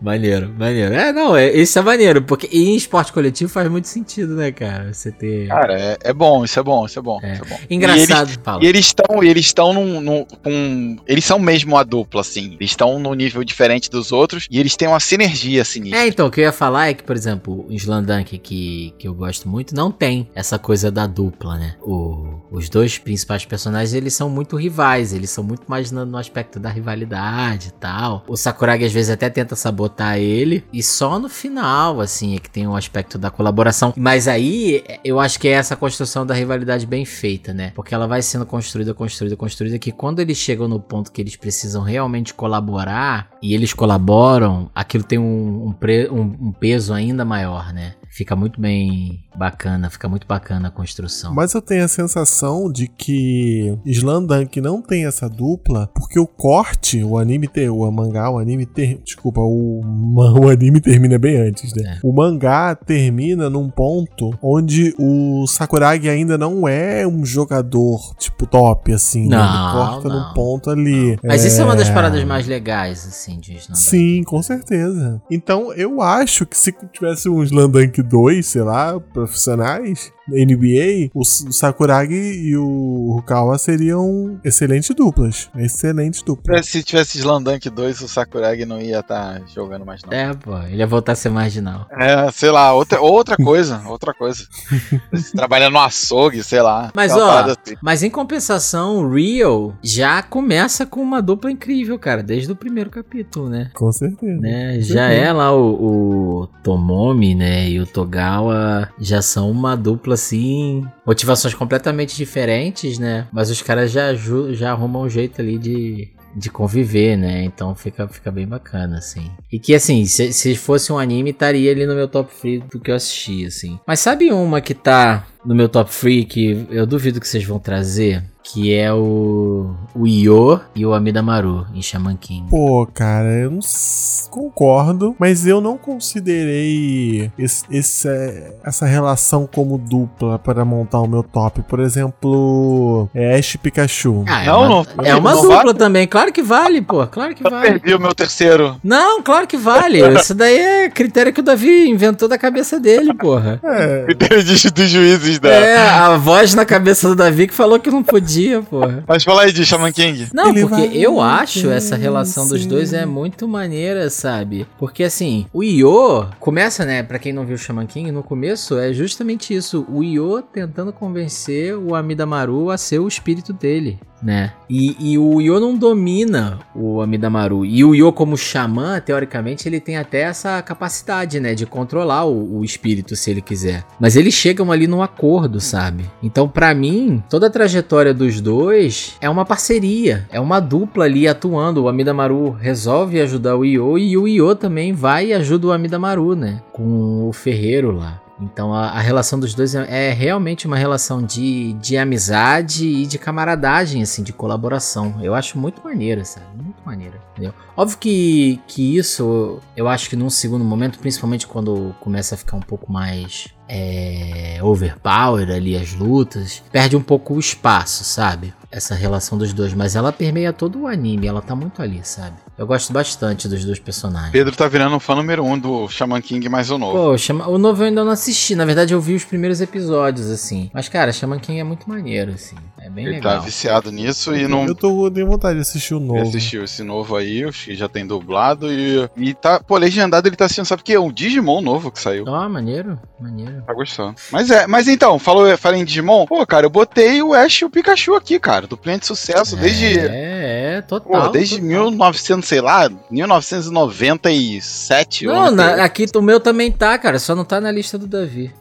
Maneiro, maneiro. É, não, é, isso é maneiro, porque em esporte coletivo faz muito sentido, né, cara? Você ter. Cara, é, é bom, isso é bom, isso é bom. É. Isso é bom. Engraçado. E eles estão, eles estão num, num- eles são mesmo a dupla, assim. Eles estão num nível diferente dos outros e eles têm uma sinergia sinistra. É, então, o que eu ia falar é que, por exemplo, o Slandunk, que, que eu gosto muito, não tem essa coisa da dupla, né? O- os dois principais personagens, eles são muito rivais, eles são muito mais no, no aspecto da rivalidade e tal. O Sakuragi, às vezes, até tenta sabotar ele, e só no final, assim, é que tem o aspecto da colaboração. Mas aí, eu acho que é essa construção da rivalidade bem feita, né? Porque ela vai sendo construída, construída, construída, que quando eles chegam no ponto que eles precisam realmente colaborar, e eles colaboram, aquilo tem um, um pre- um- um peso ainda maior, né? Fica muito bem bacana, fica muito bacana a construção. Mas eu tenho a sensação de que Slandunk não tem essa dupla, porque o corte, o anime ter, o mangá, o anime ter, desculpa, o, o anime termina bem antes, né? É. O mangá termina num ponto onde o Sakuragi ainda não é um jogador tipo top assim, né? Não, Ele corta não, num ponto ali. Mas isso é uma das paradas mais legais, assim, de Slandunk. Sim, com certeza. Então eu acho que se tivesse um Slandunk 2, sei lá, profissionais, NBA, o, Sakuragi e o Rukawa seriam excelentes duplas. Excelentes duplas. Se tivesse Slandunk 2, o Sakuragi não ia estar jogando mais, não. É, pô, ele ia voltar a ser marginal. É, sei lá, outra, outra coisa, outra coisa. Trabalhando no açougue, sei lá. Mas ó, assim. mas em compensação, o Rio já começa com uma dupla incrível, cara, desde o primeiro capítulo, né? Com certeza. né? Com Já certeza. é lá o, o Tomomi, né? E o Togawa já são uma dupla assim, motivações completamente diferentes, né? Mas os caras já, já arrumam um jeito ali de, de conviver, né? Então fica, fica bem bacana, assim. E que, assim, se, se fosse um anime, estaria ali no meu top 3 do que eu assisti, assim. Mas sabe uma que tá no meu top 3 que eu duvido que vocês vão trazer? Que é o, o Io e o Amida Maru em Shaman King. Pô, cara, eu não concordo, mas eu não considerei esse- esse- essa relação como dupla para montar o meu top. Por exemplo, é Ash e Pikachu. Ah, é Não, uma, não- é uma não dupla vale? também. Claro que vale, pô. Claro que Eu vale. perdi o meu terceiro. Não, claro que vale. Isso daí é critério que o Davi inventou da cabeça dele, porra. É, Critério de- dos juízes da. É, a voz na cabeça do Davi que falou que não podia, porra. Mas fala aí de Shaman King. Não, Ele porque eu acho essa relação dos dois é muito maneira, sabe? Porque assim, o Io começa, né, Pra quem não viu o Shaman King, no começo é justamente isso, o Io tentando convencer o Amidamaru a ser o espírito dele, né? E, e o Io não domina o Amidamaru. E o Io como xamã, teoricamente, ele tem até essa capacidade, né, de controlar o, o espírito se ele quiser. Mas eles chegam ali num acordo, sabe? Então, pra mim, toda a trajetória dos dois é uma parceria, é uma dupla ali atuando. O Amidamaru resolve ajudar o Io e o Io também vai e ajuda o Amidamaru, né? Com o ferreiro lá. Então a, a relação dos dois é, é realmente uma relação de, de amizade e de camaradagem, assim, de colaboração. Eu acho muito maneiro, sabe? Muito maneiro, entendeu? Óbvio que, que isso, eu acho que num segundo momento, principalmente quando começa a ficar um pouco mais é, overpower ali as lutas, perde um pouco o espaço, sabe? Essa relação dos dois, mas ela permeia todo o anime, ela tá muito ali, sabe? Eu gosto bastante dos dois personagens. Pedro tá virando um fã número um do Shaman King mais o novo. Pô, chama... o novo eu ainda não assisti. Na verdade, eu vi os primeiros episódios, assim. Mas, cara, Shaman King é muito maneiro, assim. É bem Ele legal. tá viciado nisso e não Eu tô de vontade de assistir o novo. assistiu esse novo aí, acho que já tem dublado e, e tá, pô, legendado ele tá assistindo, sabe o que? É um Digimon novo que saiu. Ó, maneiro, maneiro. Tá gostando. Mas é, mas então, falou, falei em Digimon, pô, cara, eu botei o Ash e o Pikachu aqui, cara, do pleno de sucesso, desde, É, é, total. pô, desde total. 1900, sei lá, 1997. Não, na- aqui o meu também tá, cara. Só não tá na lista do Davi.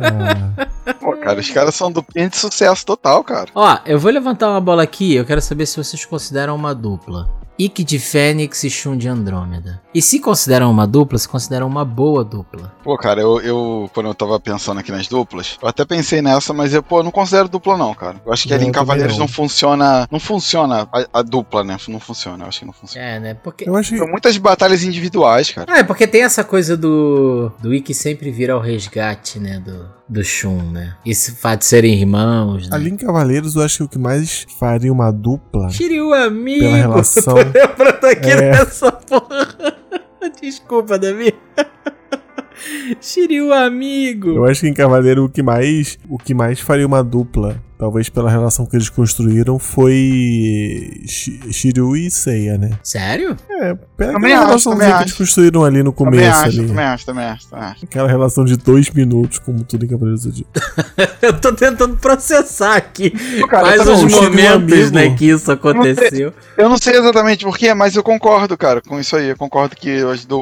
Ah, Pô, cara, os caras são do pleno de sucesso total, cara. Ó, eu vou levantar uma bola aqui. Eu quero saber se vocês consideram uma dupla. Ikki de Fênix e Shun de Andrômeda. E se consideram uma dupla, se consideram uma boa dupla. Pô, cara, eu, eu, quando eu tava pensando aqui nas duplas, eu até pensei nessa, mas eu, pô, não considero dupla não, cara. Eu acho que ali Não, em eu também Cavaleiros não. não funciona, não funciona a, a dupla, né? Não funciona, eu acho que não funciona. É, né? Porque. eu acho que São muitas batalhas individuais, cara. Ah, é porque tem essa coisa do. Do Ikki sempre vir ao resgate, né? Do, do Shun, né? Esse fato de serem irmãos, né? ali em Cavaleiros eu acho que o que mais faria uma dupla Shiryu amigo! pela relação. Lembrando aqui É. dessa porra. Desculpa, Davi. Shiryu amigo! Eu acho que em Cavaleiro o que mais o que mais faria uma dupla, talvez pela relação que eles construíram, foi Shi- Shiryu e Seiya, né? Sério? É, pela Também aquela acho, relaçãozinha também que eles acho. construíram ali no Também começo acho, ali. também acho, também acho, também acho. Aquela relação de dois minutos, como tudo em Cavaleiros do Zodíaco. Eu tô tentando processar aqui cara, quais os o momentos, né, que isso aconteceu. Eu não sei exatamente porquê, mas eu concordo, cara, com isso aí. Eu concordo que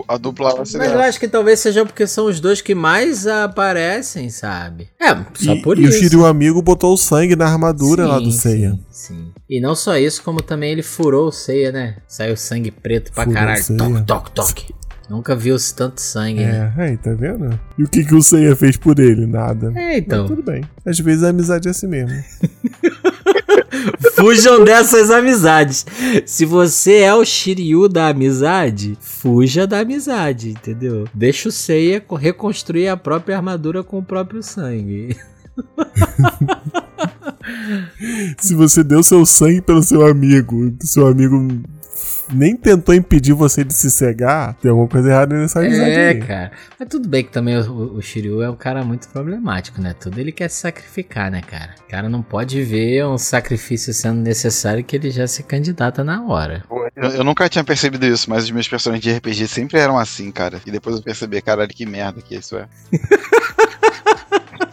a dupla vai ser Mas eu acho que talvez seja porque são os dois que mais aparecem, sabe? É, só E, por e o isso. Shiryu amigo botou o sangue na armadura lá do Sim, Seiya. Sim, sim. E não só isso, como também ele furou o Seiya, né? Saiu sangue preto pra Furou caralho. Toque, toque, toque. Nunca viu tanto sangue, né? É, aí, tá vendo? E o que, que o Seiya fez por ele? Nada. É, então. Mas tudo bem. Às vezes a amizade é assim mesmo. Fujam dessas amizades. Se você é o Shiryu da amizade, fuja da amizade, entendeu? Deixa o Seiya co- reconstruir a própria armadura com o próprio sangue. Se você deu seu sangue pelo seu amigo, o seu amigo nem tentou impedir você de se cegar, tem alguma coisa errada nessa amizade É, aí. cara. Mas tudo bem que também o, o Shiryu é um cara muito problemático, né? Tudo ele quer se sacrificar, né, cara? O cara não pode ver um sacrifício sendo necessário que ele já se candidata na hora. Eu, eu nunca tinha percebido isso, mas os meus personagens de RPG sempre eram assim, cara. E depois eu percebi, caralho, que merda que isso é.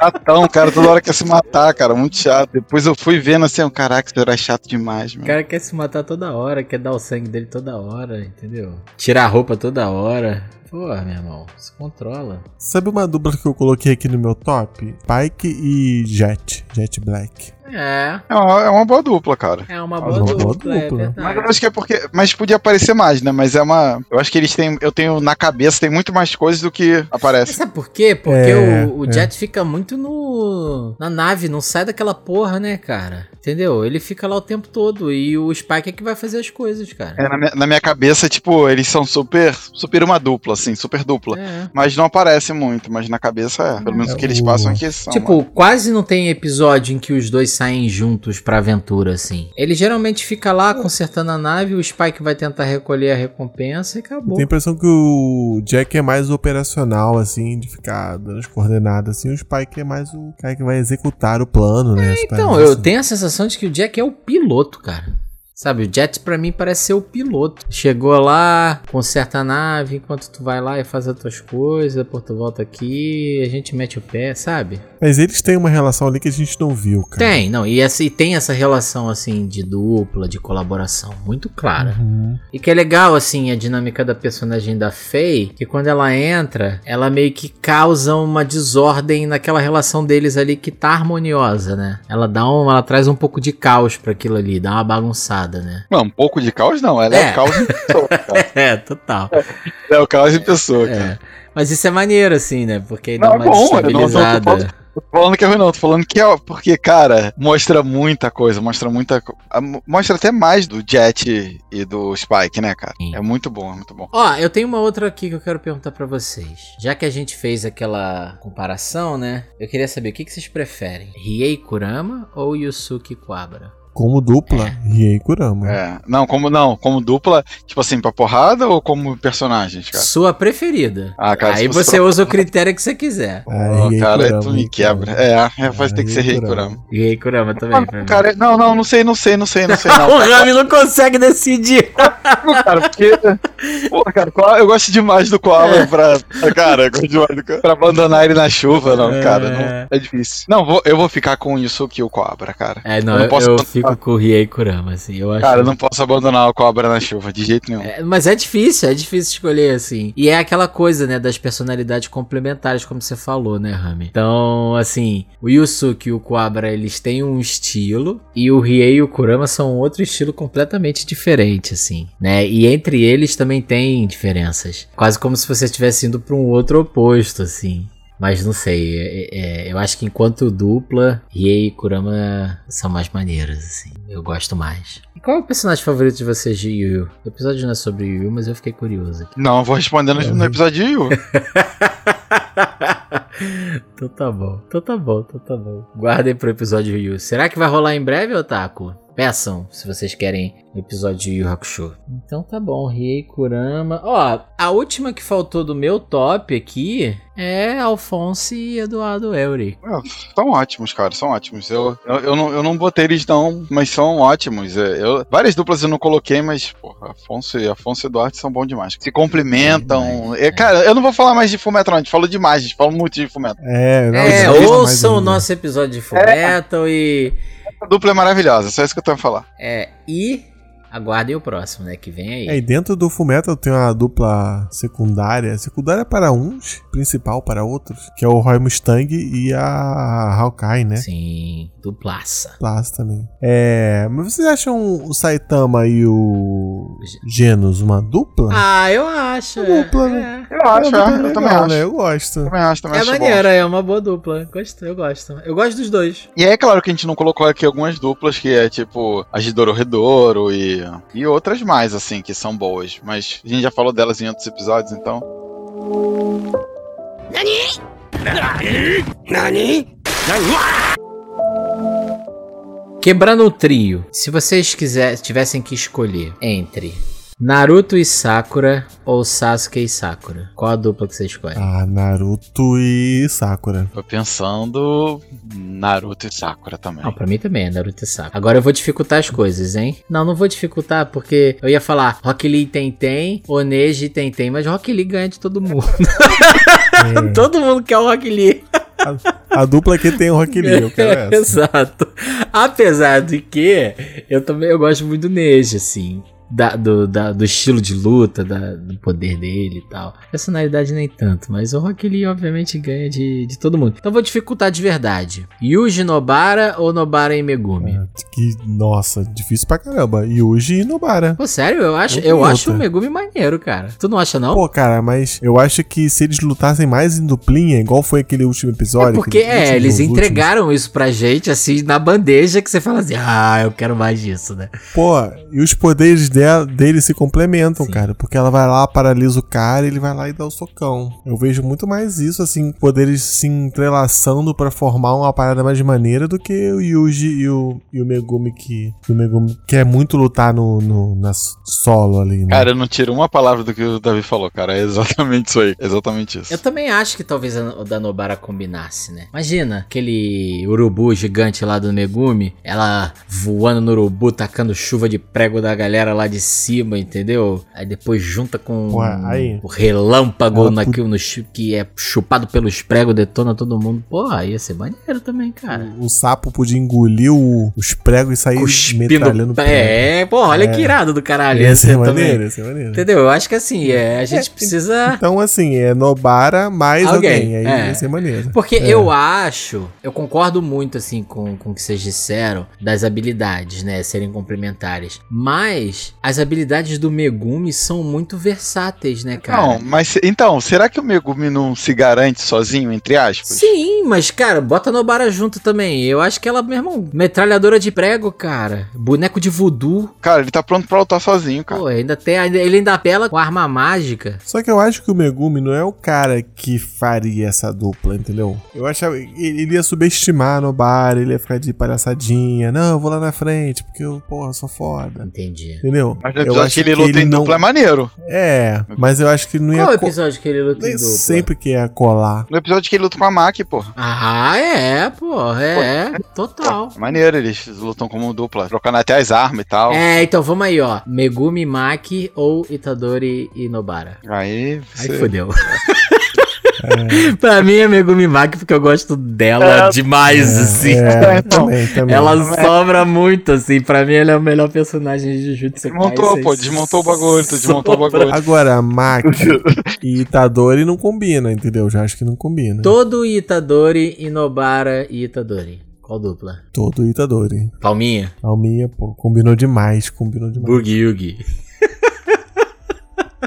Chatão, cara, toda hora quer se matar, cara, muito chato. Depois eu fui vendo assim, caraca, isso era chato demais, O mano. cara quer se matar toda hora, quer dar o sangue dele toda hora, entendeu? Tirar a roupa toda hora. Pô, meu irmão, se controla. Sabe uma dupla que eu coloquei aqui no meu top? Pike e Jet. Jet Black. É, É uma, é uma boa dupla, cara. é uma Mas boa uma dupla, boa é dupla. verdade. Mas eu acho que é porque. Mas podia aparecer mais, né? Mas é uma. Eu acho que eles têm. Eu tenho na cabeça, tem muito mais coisas do que Mas aparece. sabe por quê? Porque É, o, o é. Jet fica muito no na nave, não sai daquela porra, né, cara? Entendeu? Ele fica lá o tempo todo e o Spike é que vai fazer as coisas, cara. É, na, minha, na minha cabeça, tipo, eles são super. Super uma dupla, assim, super dupla. É. Mas não aparece muito, mas na cabeça é. Pelo menos É, o que eles passam aqui são. Tipo, quase não tem episódio em que os dois saem juntos pra aventura, assim. Ele geralmente fica lá consertando a nave, o Spike vai tentar recolher a recompensa e acabou. Tem a impressão que o Jack é mais operacional, assim, de ficar dando as coordenadas, assim. O Spike é mais o cara que vai executar o plano, né? as Então, eu assim. tenho a sensação de que o Jack é o piloto, cara. Sabe, o Jet pra mim parece ser o piloto. Chegou lá, conserta a nave, enquanto tu vai lá e faz as tuas coisas, depois tu volta aqui, a gente mete o pé, sabe? Mas eles têm uma relação ali que a gente não viu, cara. Tem, não, e, essa, e tem essa relação, assim, de dupla, de colaboração, muito clara. Uhum. E que é legal, assim, a dinâmica da personagem da Faye, que quando ela entra, ela meio que causa uma desordem naquela relação deles ali que tá harmoniosa, né? Ela dá um, ela traz um pouco de caos pra aquilo ali, dá uma bagunçada, né? Não, um pouco de caos não. Ela é, É. o caos em pessoa. Cara. É, total. É o caos em pessoa, cara. É. Mas isso é maneiro, assim, né? Porque aí Não, dá é uma bom, não tô- falando- que é ruim, não. Tô falando que é. Porque, cara, mostra muita coisa. Mostra muita. Mostra até mais do Jet e do Spike, né, cara? Sim. É muito bom, é muito bom. Ó, eu tenho uma outra aqui que eu quero perguntar pra vocês. Já que a gente fez aquela comparação, né? Eu queria saber o que, que vocês preferem: Riei Kurama ou Yusuke Kuwabara? Como dupla, Riei Kurama. É. Não, como não? Como dupla, tipo assim, pra porrada ou como personagens, cara? Sua preferida. Ah, cara, Aí você usa o critério que você quiser. Ah, Riei cara, Kurama, tu me então. quebra. É, é vai ter que ser Riei Kurama. Kurama. Riei Kurama também, mim. Cara, não, não, não sei, não sei, não sei, não sei, não. o Rami não consegue decidir. cara, porque. Pô, cara, eu gosto demais do Koala pra. Cara, eu gosto demais do Koala. Pra abandonar ele na chuva, não, cara. Não, é difícil. Não, vou, eu vou ficar com o Yusuke e o Cobra, cara. É, não, Eu eu, não posso eu abandonar. fico com o Riei Kurama, assim. Eu acho. Cara, eu não posso abandonar o Cobra na chuva, de jeito nenhum. É, mas é difícil, é difícil escolher, assim. E é aquela coisa, né, das personalidades complementares, como você falou, né, Rami? Então, assim, o Yusuke e o Kuwabara, eles têm um estilo, e o Riei e o Kurama são outro estilo completamente diferente, assim, né? E entre eles também tem diferenças. Quase como se você estivesse indo pra um outro oposto, assim. Mas não sei, é- é- eu acho que enquanto dupla, Riei e Kurama são mais maneiros, assim. Eu gosto mais. E qual é o personagem favorito de vocês de Yu Yu? O episódio não é sobre Yu Yu, mas eu fiquei curioso aqui. Não, vou responder no, no episódio de Yu. então tá bom, então tá bom, então tá bom. Guardem pro episódio Yu Yu. Será que vai rolar em breve, Otaku? Peçam, se vocês querem o episódio de Yu Hakusho. Então tá bom, Riei Kurama. Ó, a última que faltou do meu top aqui é Alphonse e Eduardo Eury. Ah, São ótimos, cara, são ótimos. Eu, eu, eu, não, eu não botei eles não, mas são ótimos. É, Eu, várias duplas eu não coloquei, mas, porra, Afonso e Afonso e Eduardo são bons demais. Se complementam. É, cara, eu não vou falar mais de Fullmetal, não. A gente falou demais, a gente falou muito de Fullmetal. É, não, É, ouçam o nosso episódio de Fullmetal e. A dupla é maravilhosa, só isso que eu tenho a falar. É, e aguardem o próximo, né? Que vem aí. É, e dentro do Fullmetal tem uma dupla secundária. Secundária para uns, principal para outros. Que é o Roy Mustang e a Hawkeye, né? Sim, duplaça. Class também. É, mas vocês acham o Saitama e o Genos uma dupla? Ah, eu acho. Uma dupla, né? Eu acho, É é, eu também legal, acho. né? Eu gosto. Também acho, também É acho bom. maneira, é uma boa dupla. Gosto, eu gosto. Eu gosto dos dois. E aí, é claro que a gente não colocou aqui algumas duplas que é tipo a Gidoro Redoro e, e outras mais, assim, que são boas. Mas a gente já falou delas em outros episódios, então. Quebrando o trio. Se vocês quiser, tivessem que escolher entre Naruto e Sakura ou Sasuke e Sakura? Qual a dupla que você escolhe? Ah, Naruto e Sakura. Tô pensando Naruto e Sakura também. Não, pra mim também é Naruto e Sakura. Agora eu vou dificultar as coisas, hein? Não, não vou dificultar porque eu ia falar Rock Lee tem tem, Oneji tem tem, mas Rock Lee ganha de todo mundo. todo mundo quer o Rock Lee. A, a dupla que tem o Rock Lee, eu quero essa. Exato. Apesar de que eu também eu gosto muito do Neji, assim. Da, do, da- do estilo de luta, da- do poder dele e tal. Personalidade nem tanto, mas o Rock Lee obviamente ganha de, de todo mundo. Então vou dificultar de verdade. Yuji Nobara ou Nobara e Megumi? Que, nossa, difícil pra caramba. Yuji e Nobara. Pô, sério, eu acho, Outra eu luta. acho o Megumi maneiro, cara. Tu não acha, não? Pô, cara, mas eu acho que se eles lutassem mais em duplinha, igual foi aquele último episódio. É porque, é, eles os últimos- entregaram isso pra gente, assim, na bandeja, que você fala assim, ah, eu quero mais disso, né? Pô, e os poderes dela, dele se complementam, cara. Porque ela vai lá, paralisa o cara e ele vai lá e dá o socão. Eu vejo muito mais isso, assim, poderes se entrelaçando pra formar uma parada mais maneira do que o Yuji e o, e o Megumi que. O Megumi quer muito lutar no, no na solo ali, né? Cara, eu não tiro uma palavra do que o Davi falou, cara. É exatamente isso aí. Exatamente isso. Eu também acho que talvez a- o da Nobara combinasse, né? Imagina aquele urubu gigante lá do Megumi, ela voando no urubu, tacando chuva de prego da galera lá de cima, entendeu? Aí depois junta com Pô, aí- o relâmpago naquilo no que é chupado pelos pregos, detona todo mundo. Porra, ia ser maneiro também, cara. O sapo podia engolir o- os pregos e sair metralhando Cuspindo. É, porra, olha que irado do caralho. Ia Ia ser ser maneiro, também. ia ser maneiro. Entendeu? Eu acho que assim, é, a gente precisa. Então, assim, é Nobara mais alguém. Alguém, Aí é. ia ser maneiro. Porque É. eu acho, eu concordo muito assim com, com o que vocês disseram das habilidades, né, serem complementares. Mas as habilidades do Megumi são muito versáteis, né, cara? Não, mas então, será que o Megumi não se garante sozinho, entre aspas? Sim, mas cara, bota a Nobara junto também. Eu acho que ela, meu irmão, metralhadora de prego, cara. Boneco de voodoo. Cara, ele tá pronto pra lutar sozinho, cara. Pô, ainda tem, ele ainda apela com arma mágica. Só que eu acho que o Megumi não é o cara que faria essa dupla, entendeu? Eu achava. Ele ele ia subestimar a Nobara, ele ia ficar de palhaçadinha. Não, eu vou lá na frente, porque eu, porra, sou foda. Entendi. Entendeu? Mas no episódio que ele luta em não- dupla é maneiro. É, mas eu acho que não ia. Qual é o co- episódio que ele luta em dupla? sempre que ia colar. No episódio que ele luta com a Maki, pô. Ah, é, pô, é, total. É maneiro, eles lutam como dupla, trocando até as armas e tal. É, então vamos aí, ó. Megumi Maki ou Itadori e Nobara. Aí, Aí você... pra mim é Megumi Maki porque eu gosto dela demais, assim. É, também, também. Ela sobra muito, assim. Pra mim, ela é o melhor personagem de Jujutsu Desmontou, Kaisen. pô, desmontou o bagulho, tu desmontou o bagulho. Agora, Maki e Itadori não combina, entendeu? Já acho que não combina. Todo Itadori e Nobara e Itadori. Qual dupla? Todo Itadori. Palminha? Alminha, pô, combinou demais, combinou demais. Boogie Yugi.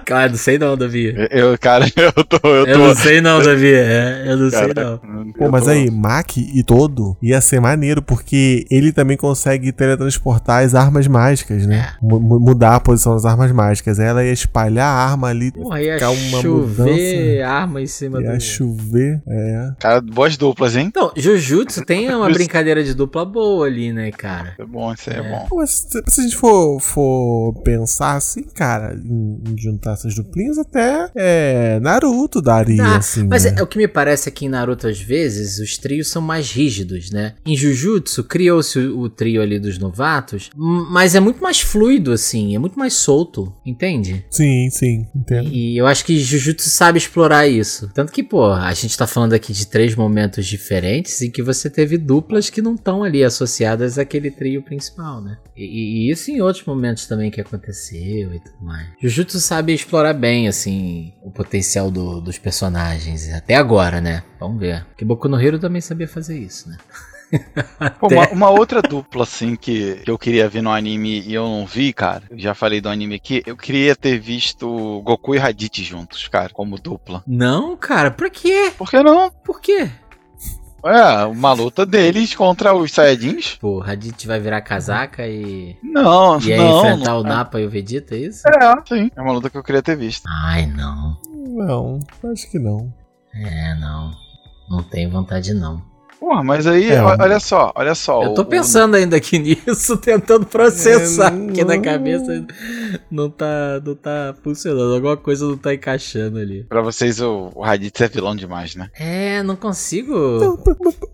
Cara, não sei não, Davi. Eu, cara, eu tô. Eu, Eu tô não sei não, Davi. É, eu não sei cara, não. Pô, mas aí, Maki e todo ia ser maneiro, porque ele também consegue teletransportar as armas mágicas, né? É. Mu- mu- mudar a posição das armas mágicas. Ela ia espalhar a arma ali, Porra, ia ficar uma chover arma em cima ia do... chover. É. Cara, boas duplas, hein? Então, Jujutsu tem uma brincadeira de dupla boa ali, né, cara? É bom, isso aí é, É. bom. Pô, Mas se, se a gente for, for pensar assim, cara, em, em juntar essas duplinhas, até é, Naruto daria, Tá, assim. mas né? é, o que me parece é que em Naruto, às vezes, os trios são mais rígidos, né? Em Jujutsu, criou-se o, o trio ali dos novatos, mas é muito mais fluido, assim, é muito mais solto, entende? Sim, sim, entendo. E eu acho que Jujutsu sabe explorar isso. Tanto que, pô, a gente tá falando aqui de três momentos diferentes em que você teve duplas que não estão ali associadas àquele trio principal, né? E, e isso em outros momentos também que aconteceu e tudo mais. Jujutsu sabe explorar bem, assim, o potencial do- dos personagens. Até agora, né? Vamos ver. Porque Boku no Hero também sabia fazer isso, né? Pô, uma, uma outra dupla, assim, que, que eu queria ver no anime e eu não vi, cara. Já falei do anime aqui. Eu queria ter visto Goku e Raditz juntos, cara, como dupla. Não, cara, por quê? Por que não? Por quê? É, uma luta deles contra os Saiyajins? Pô, Raditz vai virar casaca e. Não, E aí não. enfrentar não o Napa e o Vegeta, é isso? É, sim. É uma luta que eu queria ter visto. Ai, não. Não, acho que não. É, não. Não tem vontade, não. Porra, mas aí, É, o- olha só, olha só. Eu tô o- pensando ainda aqui nisso, tentando processar, É, porque na não. cabeça não tá, não tá funcionando. Alguma coisa não tá encaixando ali. Pra vocês, o, o Raditz é vilão demais, né? É, não consigo. Não,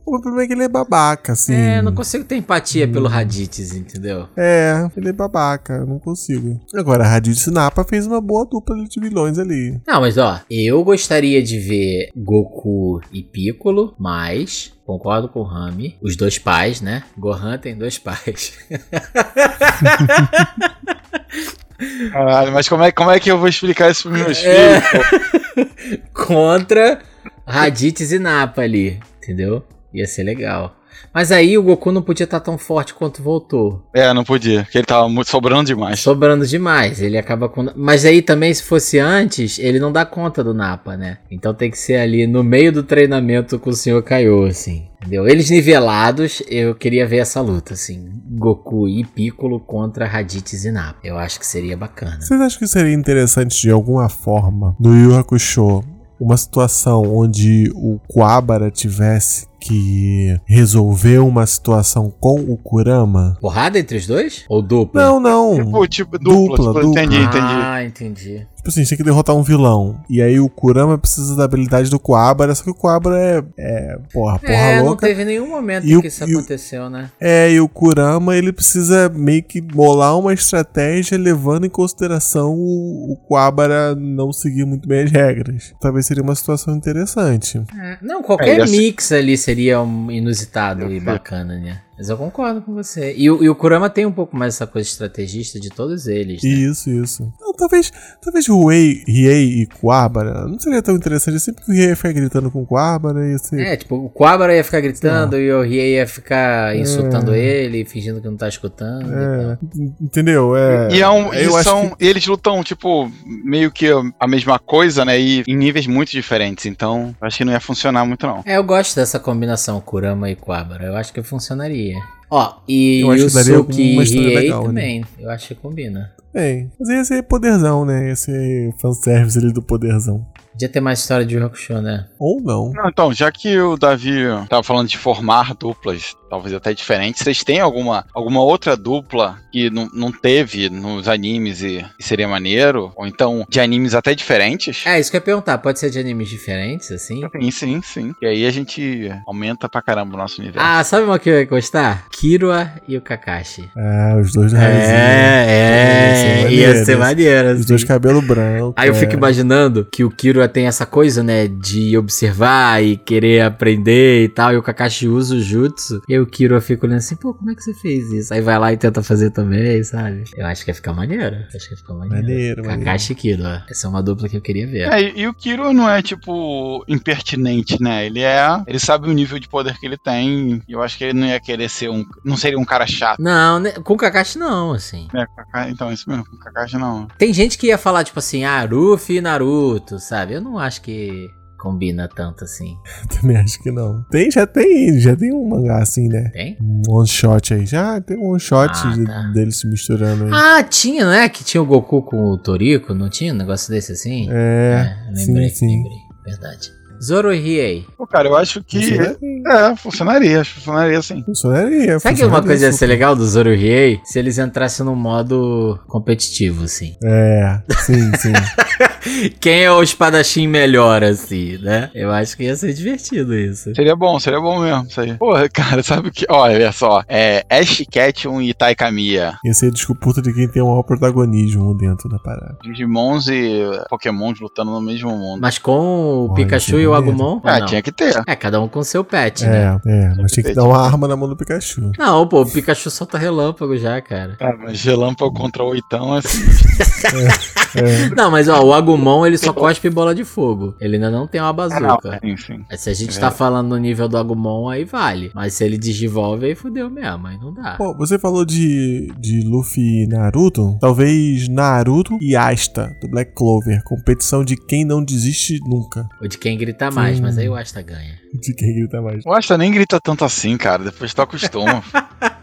o problema é que ele é babaca, assim. É, não consigo ter empatia pelo Raditz, entendeu? É, ele é babaca, não consigo. Agora, a Raditz Napa fez uma boa dupla de vilões ali. Não, mas ó, eu gostaria de ver Goku e Piccolo, mas concordo com o Rami, os dois pais, né? Gohan tem dois pais. Caralho, mas como é, como é que eu vou explicar isso pros meus É. filhos? Contra Raditz e Nappa ali, entendeu? Ia ser legal. Mas aí o Goku não podia estar tão forte quanto voltou. É, não podia, porque ele tava muito sobrando demais. Sobrando demais, ele acaba com. Mas aí também, se fosse antes, ele não dá conta do Napa, né? Então tem que ser ali no meio do treinamento com o Sr. Kaiô, assim. Entendeu? Eles nivelados, eu queria ver essa luta, assim. Goku e Piccolo contra Raditz e Napa. Eu acho que seria bacana. Vocês acham que seria interessante de alguma forma no Yu Hakusho uma situação onde o Kuwabara tivesse que resolver uma situação com o Kurama? Porrada entre os dois? Ou dupla? Não, não. Tipo, tipo, dupla, Dupla, tipo, dupla. entendi, entendi. Ah, entendi. Tipo assim, tem que derrotar um vilão. E aí o Kurama precisa da habilidade do Kuwabara, só que o Kuwabara é, é porra, porra é, não louca. teve nenhum momento E em o- que isso e o- aconteceu, né? É, e o Kurama, ele precisa meio que bolar uma estratégia levando em consideração o, o Kuwabara não seguir muito bem as regras. Talvez seria uma situação interessante. É, não, qualquer É, esse- mix ali seria um inusitado e bacana, né? Mas eu concordo com você. E, o- e o Kurama tem um pouco mais essa coisa estrategista de todos eles. Né? Isso, isso. Não, talvez, talvez Ruei, Riei e Kuwabara não seria tão interessante. Sempre que o Riei ficar gritando com o Kuwabara, ia ser... É, tipo, o Kuwabara ia ficar gritando e o Riei ia ficar insultando ele, fingindo que não tá escutando. e É, entendeu? É, E, é um, e eu são, que- e eles lutam, tipo, meio que a mesma coisa, né? E em níveis muito diferentes. Então, acho que não ia funcionar muito, não. É, eu gosto dessa combinação Kurama e Kuwabara. Eu acho que funcionaria. है Ó, e Eu acho que daria Yusuke e uma história Riei legal, né? também. Eu acho que combina. Bem, mas ia ser poderzão, né? Ia ser fanservice ali do poderzão. Podia ter mais história de Hakusho, né? Ou não. Não, então, já que o Davi tava falando de formar duplas, talvez até diferentes, vocês têm alguma, alguma outra dupla que não, não teve nos animes e, e seria maneiro? Ou então de animes até diferentes? É, isso que eu ia perguntar. Pode ser de animes diferentes, assim? Sim, sim, sim. E aí a gente aumenta pra caramba o nosso universo. Ah, sabe uma que eu ia gostar? Kirua e o Kakashi. Ah, os dois narizinhos. É, é, ia ser maneiro, Os assim. dois cabelos brancos. Aí eu é. fico imaginando que o Kirua tem essa coisa, né, de observar e querer aprender e tal, e o Kakashi usa o jutsu, e aí o Kirua fica olhando assim, pô, como é que você fez isso? Aí vai lá e tenta fazer também, sabe? Eu acho que ia ficar maneiro, acho que ia ficar maneiro. Maneiro, maneiro. Kakashi e Kirua, essa é uma dupla que eu queria ver. É, e, e o Kiro não é, tipo, impertinente, né? Ele é. Ele sabe o nível de poder que ele tem. E eu acho que ele não ia querer ser um. Não seria um cara chato. Não, né, com o Kakashi não, assim. Né? Kaka- Então, isso mesmo, com o Kakashi não. Tem gente que ia falar, tipo assim, ah, Ruffy e Naruto, sabe? Eu não acho que combina tanto assim. Também acho que não. Tem, já tem, já tem um mangá assim, né? Tem? Um one shot aí. Já tem um one shot Ah, de- tá. deles se misturando aí. Ah, tinha, não é? Que tinha o Goku com o Toriko, não tinha um negócio desse assim? é, lembrei, sim, sim. lembrei. Verdade. Zoro Riei. Pô, cara, eu acho que. Funcionaria. É, funcionaria, acho que funcionaria sim. Funcionaria. Sabe que uma coisa ia ser legal do Zoro Riei? Se eles entrassem num modo competitivo, assim. É, sim, sim. Quem é o espadachim melhor, assim, né? Eu acho que ia ser divertido isso. Seria bom, seria bom mesmo isso aí. Porra, cara, sabe o que? Olha só, é Ash Ketchum e Taikamiya. Ia ser disputa de quem tem o maior protagonismo dentro da parada. Digimons e Pokémons lutando no mesmo mundo. Mas com o Olha, Pikachu e o maneiro. Agumon? Ah, não? tinha que ter. É, cada um com seu pet, né? É, é, mas tem que dar uma arma na mão do Pikachu. Não, pô, o Pikachu solta relâmpago já, cara. Ah, mas relâmpago contra oitão, assim. É, Não, mas ó, o Agumon ele só cospe bola de fogo. Ele ainda não tem uma bazuca. Sim, sim. Mas Se a gente É tá falando no nível do Agumon, aí vale. Mas se ele digivolve, aí fudeu mesmo, aí não dá. Pô, você falou de, de Luffy e Naruto. Talvez Naruto e Asta, do Black Clover. Competição de quem não desiste nunca. Ou de quem grita mais, Sim. mas aí o Asta ganha. De quem grita mais. O Asta nem grita tanto assim, cara. Depois tu acostuma.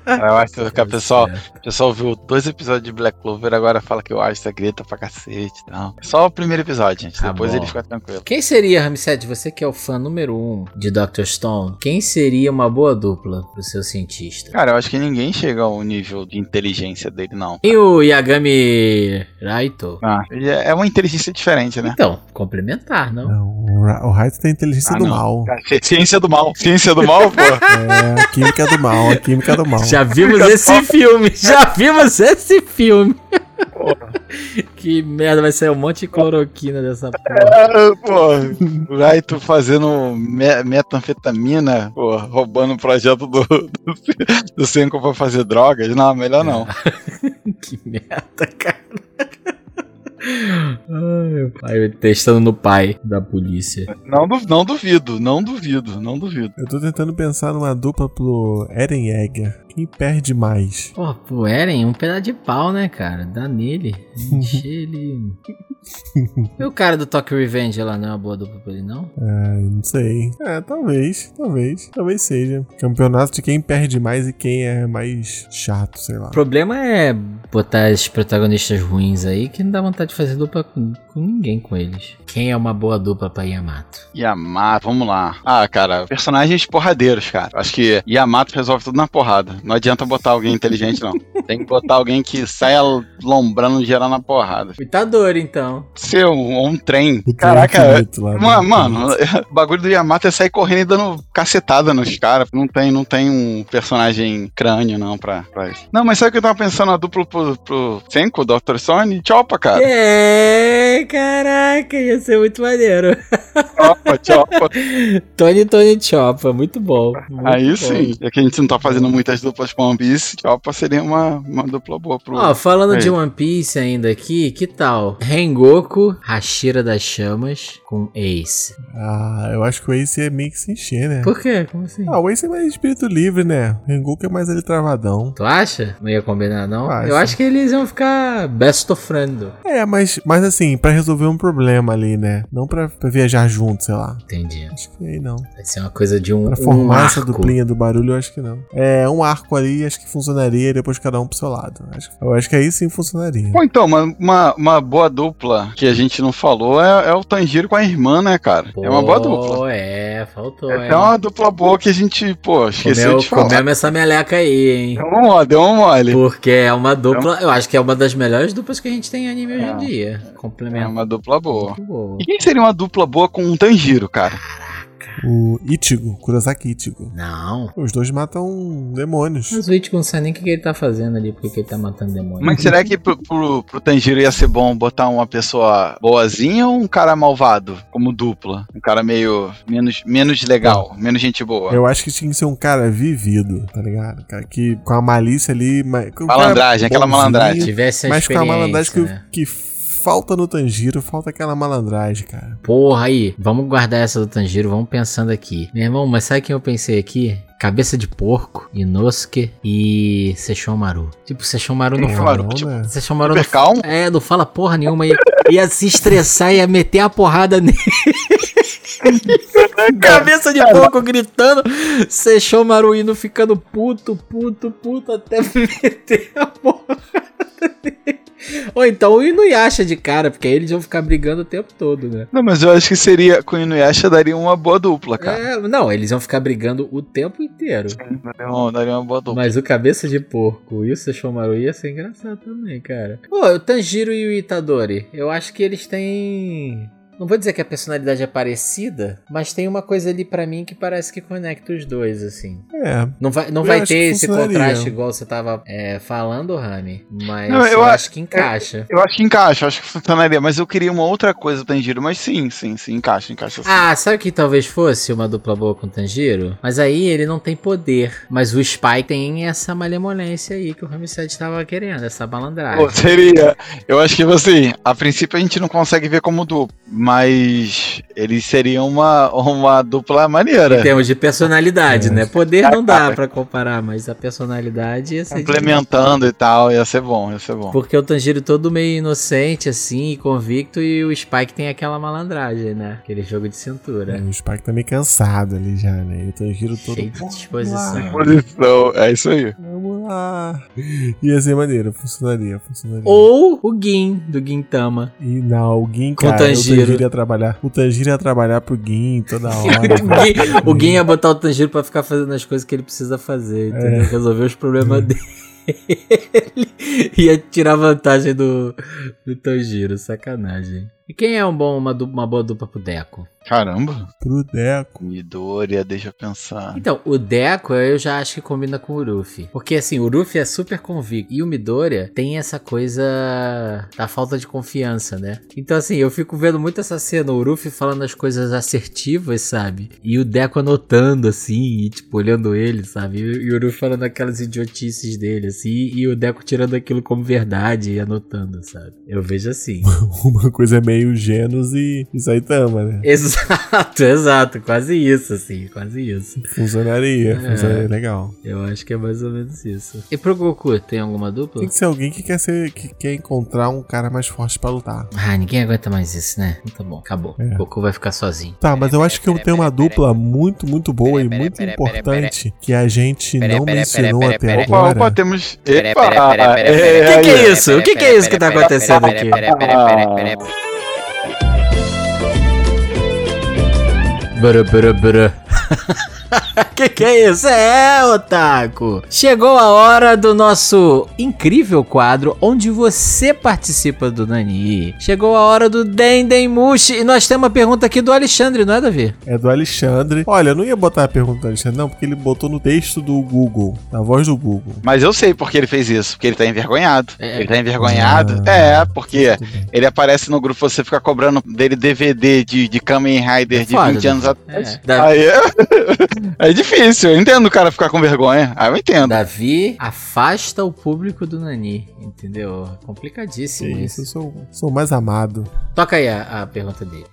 Eu acho que o pessoal, o pessoal viu dois episódios de Black Clover, agora fala que o Asta grita pra cacete e tal. Só o primeiro episódio, gente. Tá Depois bom. ele fica tranquilo. Quem seria, Ramsed, você que é o fã número um de Dr. Stone, quem seria uma boa dupla pro seu cientista? Cara, eu acho que ninguém chega ao nível de inteligência dele, não. E o Yagami Raito? Ah, ele é é uma inteligência diferente, né? Então, complementar, não? Não, o o Raito tem inteligência Ah, do não. mal. Cara, Ciência do mal. Ciência do mal, pô. É, a química do mal, a química do mal. Já vimos esse filme, já vimos esse filme. que merda, vai sair um monte de cloroquina dessa porra. Ah, pô, o Raito fazendo me- metanfetamina, pô, roubando o projeto do, do, do Senko pra fazer drogas. Não, melhor não. que merda, cara. Ai, meu pai, testando no pai da polícia. Não, du- não duvido, não duvido, não duvido. Eu tô tentando pensar numa dupla pro Eren Yeager. Quem perde mais? Pô, pro Eren, um pedaço de pau, né, cara? Dá nele. Encher ele. E o cara do Tokyo Revenge lá não é uma boa dupla pra ele, não? Ai, não sei. É, talvez, talvez, talvez seja. Campeonato de quem perde mais e quem é mais chato, sei lá. O problema é botar esses protagonistas ruins aí que não dá vontade de fazer dupla com, com ninguém com eles. Quem é uma boa dupla pra Yamato? Yamato, vamos lá. Ah, cara, personagens porradeiros, cara. Acho que Yamato resolve tudo na porrada. Não adianta botar alguém inteligente, não. Tem que botar alguém que saia lombrando geral na porrada. Itadori, então. Ser um, um trem. O Caraca, infinito lá, né? Ma- Mano, o bagulho do Yamato é sair correndo e dando cacetada nos caras. Não tem, não tem um personagem crânio, não, pra, pra isso. Não, mas sabe o que eu tava pensando? A dupla pro, pro Senko, Dr. Sony? Chopa, cara. É, caraca, ia ser muito maneiro. Chopa, chopa. Tony Tony Choppa, muito bom. muito Aí bom. sim. Já que a gente não tá fazendo muitas duplas com One Piece, Chopa seria uma, uma dupla boa pro. Ó, falando Aí. de One Piece ainda aqui, que tal? Rengoku, Hashira das Chamas com Ace. Ah, eu acho que o Ace é meio que se encher, né? Por quê? Como assim? Ah, o Ace é mais espírito livre, né? O Rengoku é mais ali travadão. Tu acha? Não ia combinar, não? Acho. Eu acho que eles iam ficar best of friend. É, mas, mas assim, pra resolver um problema ali, né? Não pra, pra viajar junto, sei lá. Entendi. Acho que aí não. Vai ser uma coisa de um, Pra um formar essa arco. duplinha do barulho, eu acho que não. É, um arco ali, acho que funcionaria, depois cada um pro seu lado. Acho- eu acho que aí sim funcionaria. Bom, então, uma, uma, uma boa dupla que a gente não falou é, é o Tanjiro com a irmã, né, cara? é uma boa dupla. Pô, É, faltou, É é. uma dupla boa que a gente, pô, esqueceu Comeu, de falar. comemos essa meleca aí, hein? Deu um mole, deu um mole. Porque é uma dupla, eu acho que é uma das melhores duplas que a gente tem em anime hoje em É. dia. É Complementa uma dupla boa. boa. E quem seria uma dupla boa com um Tanjiro, cara? O Ichigo, Kurosaki Ichigo. Não. Os dois matam demônios. Mas o Ichigo não sabe nem o que que ele tá fazendo ali, porque que ele tá matando demônio. Mas será que pro, pro, pro Tanjiro ia ser bom botar uma pessoa boazinha ou um cara malvado como dupla? Um cara meio menos, menos legal, menos gente boa. Eu acho que tinha que ser um cara vivido, tá ligado? Cara que com a malícia ali. ma- um cara Malandragem, aquela malandragem. tivesse a Mas com a malandragem experiência, que, né? que falta no Tanjiro, falta aquela malandragem, cara. Porra, aí, vamos guardar essa do Tanjiro, vamos pensando aqui. Meu irmão, mas sabe quem eu pensei aqui? Cabeça de porco, Inosuke e Sesshomaru. Tipo, Sesshomaru não fala. Sesshomaru, Não, tipo, né? Sesshomaru não calmo? É, não fala porra nenhuma. Ia, ia se estressar, ia meter a porrada nele. Cabeça de porco gritando. Sesshomaru indo ficando puto, puto, puto até meter a porrada nele. Ou então o Inuyasha de cara, porque aí eles vão ficar brigando o tempo todo, né? Não, mas eu acho que seria com o Inuyasha daria uma boa dupla, cara. É, não, eles vão ficar brigando o tempo inteiro. Daria, uma, daria uma boa dupla. Mas o cabeça de porco e o Sesshomaru ia ser engraçado também, cara. Pô, o Tanjiro e o Itadori, eu acho que eles têm. Não vou dizer que a personalidade é parecida, mas tem uma coisa ali pra mim que parece que conecta os dois, assim. É. Não vai, não Eu vai acho ter esse contraste igual você tava é, falando, Rami. Mas Não, eu, eu acho a- que encaixa. Eu acho que encaixa, acho que funcionaria, mas eu queria uma outra coisa do Tanjiro, mas sim, sim, sim, encaixa, encaixa sim. Ah, sabe que talvez fosse uma dupla boa com o Tanjiro? Mas aí ele não tem poder. Mas o Spy tem essa malemolência aí que o Ramsed estava querendo, essa malandragem. Pô, seria. Eu acho que assim, a princípio a gente não consegue ver como dupla, Mas eles seriam uma, uma dupla maneira. Em termos de personalidade, É. né? Poder não dá pra comparar, mas a personalidade ia ser Complementando e tal, ia ser bom, ia ser bom. Porque o Tanjiro todo meio inocente, assim, e convicto, e o Spike tem aquela malandragem, né? Aquele jogo de cintura. O Spike tá meio cansado ali já, né? E o Tanjiro todo. Cheio de "Vamos disposição. lá, Posição, é isso aí. Vamos lá. Ia ser maneiro, funcionaria, funcionaria. Ou o Gin, do Gintama. E não, o Gin, Com cara, Tanjiro. o Tanjiro ia trabalhar. O Tanjiro ia trabalhar pro Gin toda hora. o, Gin, o Gin ia botar o Tanjiro pra ficar fazendo as coisas que ele precisa fazer, entendeu? Resolver os problemas dele. ia tirar vantagem do, do Tanjiro, sacanagem. E quem é um bom, uma, uma boa dupla pro Deco? Caramba. pro Deco. Midoriya, deixa eu pensar. Então, o Deco eu já acho que combina com o Ruffy. Porque assim, o Ruffy é super convicto. E o Midoriya tem essa coisa da falta de confiança, né? Então assim, eu fico vendo muito essa cena, o Ruffy falando as coisas assertivas, sabe? E o Deco anotando assim, e tipo, olhando ele, sabe? E, o Ruffy falando aquelas idiotices dele, assim, e o Deco tirando aquilo como verdade e anotando, sabe? Eu vejo assim. Uma coisa meio Genos e, e Saitama, né? exato, exato. Quase isso, assim, quase isso. Funcionaria, É. funcionaria legal. Eu acho que é mais ou menos isso. E pro Goku, tem alguma dupla? Tem que ser alguém que quer ser, que quer encontrar um cara mais forte pra lutar. Ah, ninguém aguenta mais isso, né? Tá bom, acabou. É. Goku vai ficar sozinho. Tá, mas eu acho que eu tenho uma dupla muito, muito boa e muito importante que a gente não mencionou até agora. opa, temos. Epa! é. O que, que é isso? O que, que é isso que tá acontecendo aqui? Bada bada bada. que que é isso? É, Otaku! Chegou a hora do nosso incrível quadro onde você participa do Nani. Chegou a hora do Dendemushi e nós temos uma pergunta aqui do Alexandre, não é, Davi? É do Alexandre. Olha, eu não ia botar a pergunta do Alexandre, não, porque ele botou no texto do Google, na voz do Google. Mas eu sei porque ele fez isso, porque ele tá envergonhado. É. Ele tá envergonhado. Ah. É, porque ele aparece no grupo, você fica cobrando dele DVD de, de Kamen Rider de Foda, 20 anos né? atrás. É. Aí é, difícil, eu entendo o cara ficar com vergonha. Aí eu entendo. Davi afasta o público do Nani, entendeu? Complicadíssimo isso, isso. eu sou, sou mais amado. Toca aí a, a pergunta dele.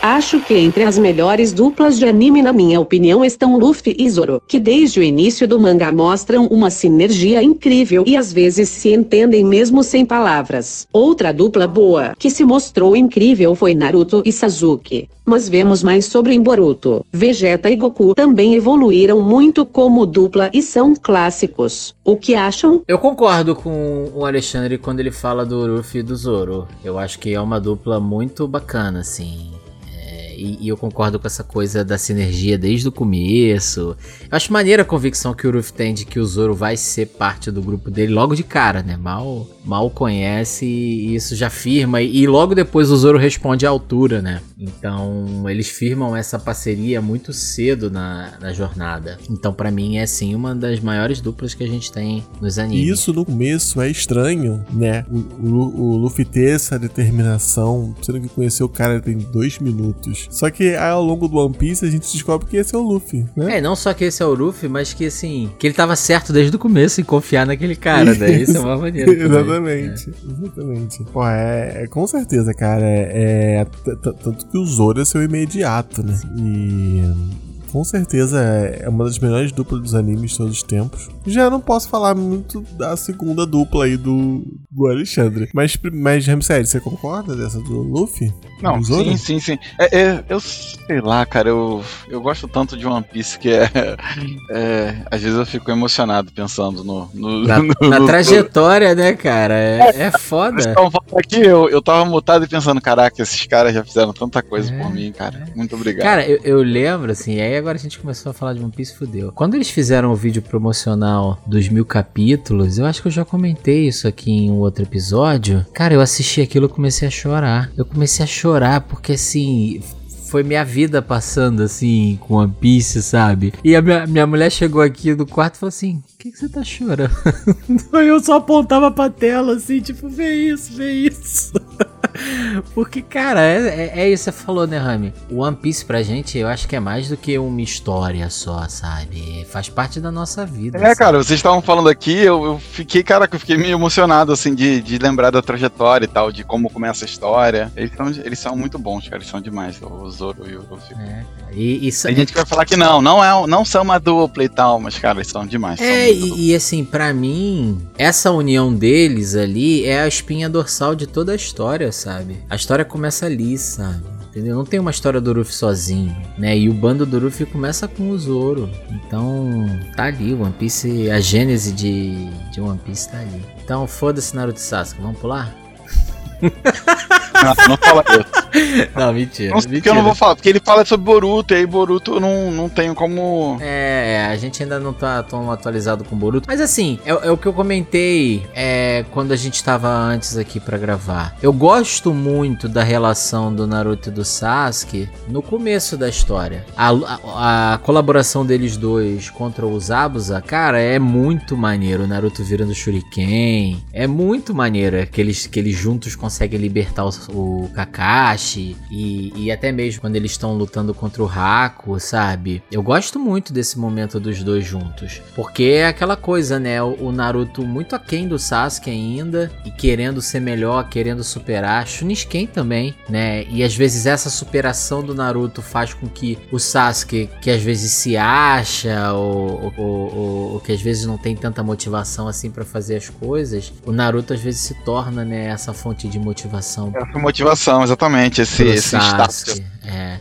Acho que entre as melhores duplas de anime, na minha opinião, estão Luffy e Zoro, que desde o início do mangá mostram uma sinergia incrível e às vezes se entendem mesmo sem palavras. Outra dupla boa, que se mostrou incrível, foi Naruto e Sasuke. Mas vemos mais sobre em Boruto. Vegeta e Goku também evoluíram muito como dupla e são clássicos. O que acham? Eu concordo com o Alexandre quando ele fala do Luffy e do Zoro. Eu acho que é uma dupla muito bacana, assim. E, e eu concordo com essa coisa da sinergia desde o começo. Eu acho maneira a convicção que o Luffy tem de que o Zoro vai ser parte do grupo dele logo de cara, né? Mal, mal conhece e isso já firma. E, e logo depois o Zoro responde à altura, né? Então eles firmam essa parceria muito cedo na, na jornada. Então pra mim é sim uma das maiores duplas que a gente tem nos animes. Isso no começo é estranho, né? O, o, o Luffy ter essa determinação, sendo que conheceu o cara tem dois minutos. Só que aí, ao longo do One Piece a gente descobre que esse é o Luffy, né? É, não só que esse é o Luffy, mas que assim, que ele tava certo desde o começo em confiar naquele cara, né? Isso é uma maneira. exatamente, exatamente. Pô, é, é com certeza, cara. É, é tanto que o Zoro é seu imediato, né? E com certeza é uma das melhores duplas dos animes de todos os tempos. Já não posso falar muito da segunda dupla aí do, do Alexandre. Mas, mas Ramsey, você concorda dessa do Luffy? Não, do sim, sim, sim. É, é, eu sei lá, cara, eu, eu gosto tanto de One Piece que é, é, Às vezes eu fico emocionado pensando no. no, Na, no- na no- trajetória, né, cara? É, é Vocês foda. falando aqui, eu, eu tava mutado e pensando, caraca, esses caras já fizeram tanta coisa É, por mim, cara. Muito obrigado. Cara, eu, eu lembro, assim, aí agora a gente começou a falar de One Piece fudeu. Quando eles fizeram o vídeo promocional dos mil capítulos, eu acho que eu já comentei isso aqui em um outro episódio. Cara, eu assisti aquilo e comecei a chorar. Eu comecei a chorar porque, assim, foi minha vida passando assim com One Piece, sabe? E a minha, minha mulher chegou aqui no quarto e falou assim: O que, que você tá chorando? Eu só apontava pra tela assim, tipo, vê isso, vê isso. Porque, cara, é, é, é isso que você falou, né, Rami? O One Piece pra gente, eu acho que é mais do que uma história só, sabe? Faz parte da nossa vida. É, sabe? cara, vocês estavam falando aqui, eu, eu fiquei, cara, eu fiquei meio emocionado, assim, de, de lembrar da trajetória e tal, de como começa a história. Eles são, eles são muito bons, cara, eles são demais, o Zoro e o Luffy. É. E, isso, Tem gente que vai falar que não, não, é, não são uma dupla e tal, mas, cara, eles são demais. É, são e, e assim, pra mim, essa união deles ali é a espinha dorsal de toda a história, sabe? A história começa ali, sabe? Entendeu? Não tem uma história do Luffy sozinho, né? E o bando do Luffy começa com o Zoro. Então, tá ali, One Piece, a gênese de, de One Piece tá ali. Então, foda-se Naruto e Sasuke, vamos pular? Não, não fala isso. Não, mentira. Não, porque eu não vou falar, porque ele fala sobre Boruto, e aí Boruto eu não, não tenho como. É, a gente ainda não tá tão atualizado com o Boruto. Mas assim, é, é o que eu comentei é, quando a gente tava antes aqui pra gravar. Eu gosto muito da relação do Naruto e do Sasuke no começo da história. A, a- a colaboração deles dois contra os Abusa, cara, é muito maneiro. O Naruto virando Shuriken. É muito maneiro é que eles, que eles juntos conseguem libertar o, o Kakashi. E, e até mesmo quando eles estão lutando contra o Haku, sabe? Eu gosto muito desse momento dos dois juntos. Porque é aquela coisa, né? O, Naruto muito aquém do Sasuke ainda. E querendo ser melhor, querendo superar. Shunisken também, né? E às vezes essa superação do Naruto faz com que o Sasuke, que às vezes se acha, ou, ou, ou- ou que às vezes não tem tanta motivação assim pra fazer as coisas, o Naruto às vezes se torna, né, essa fonte de motivação Essa motivação, exatamente, esse, pro esse status. É.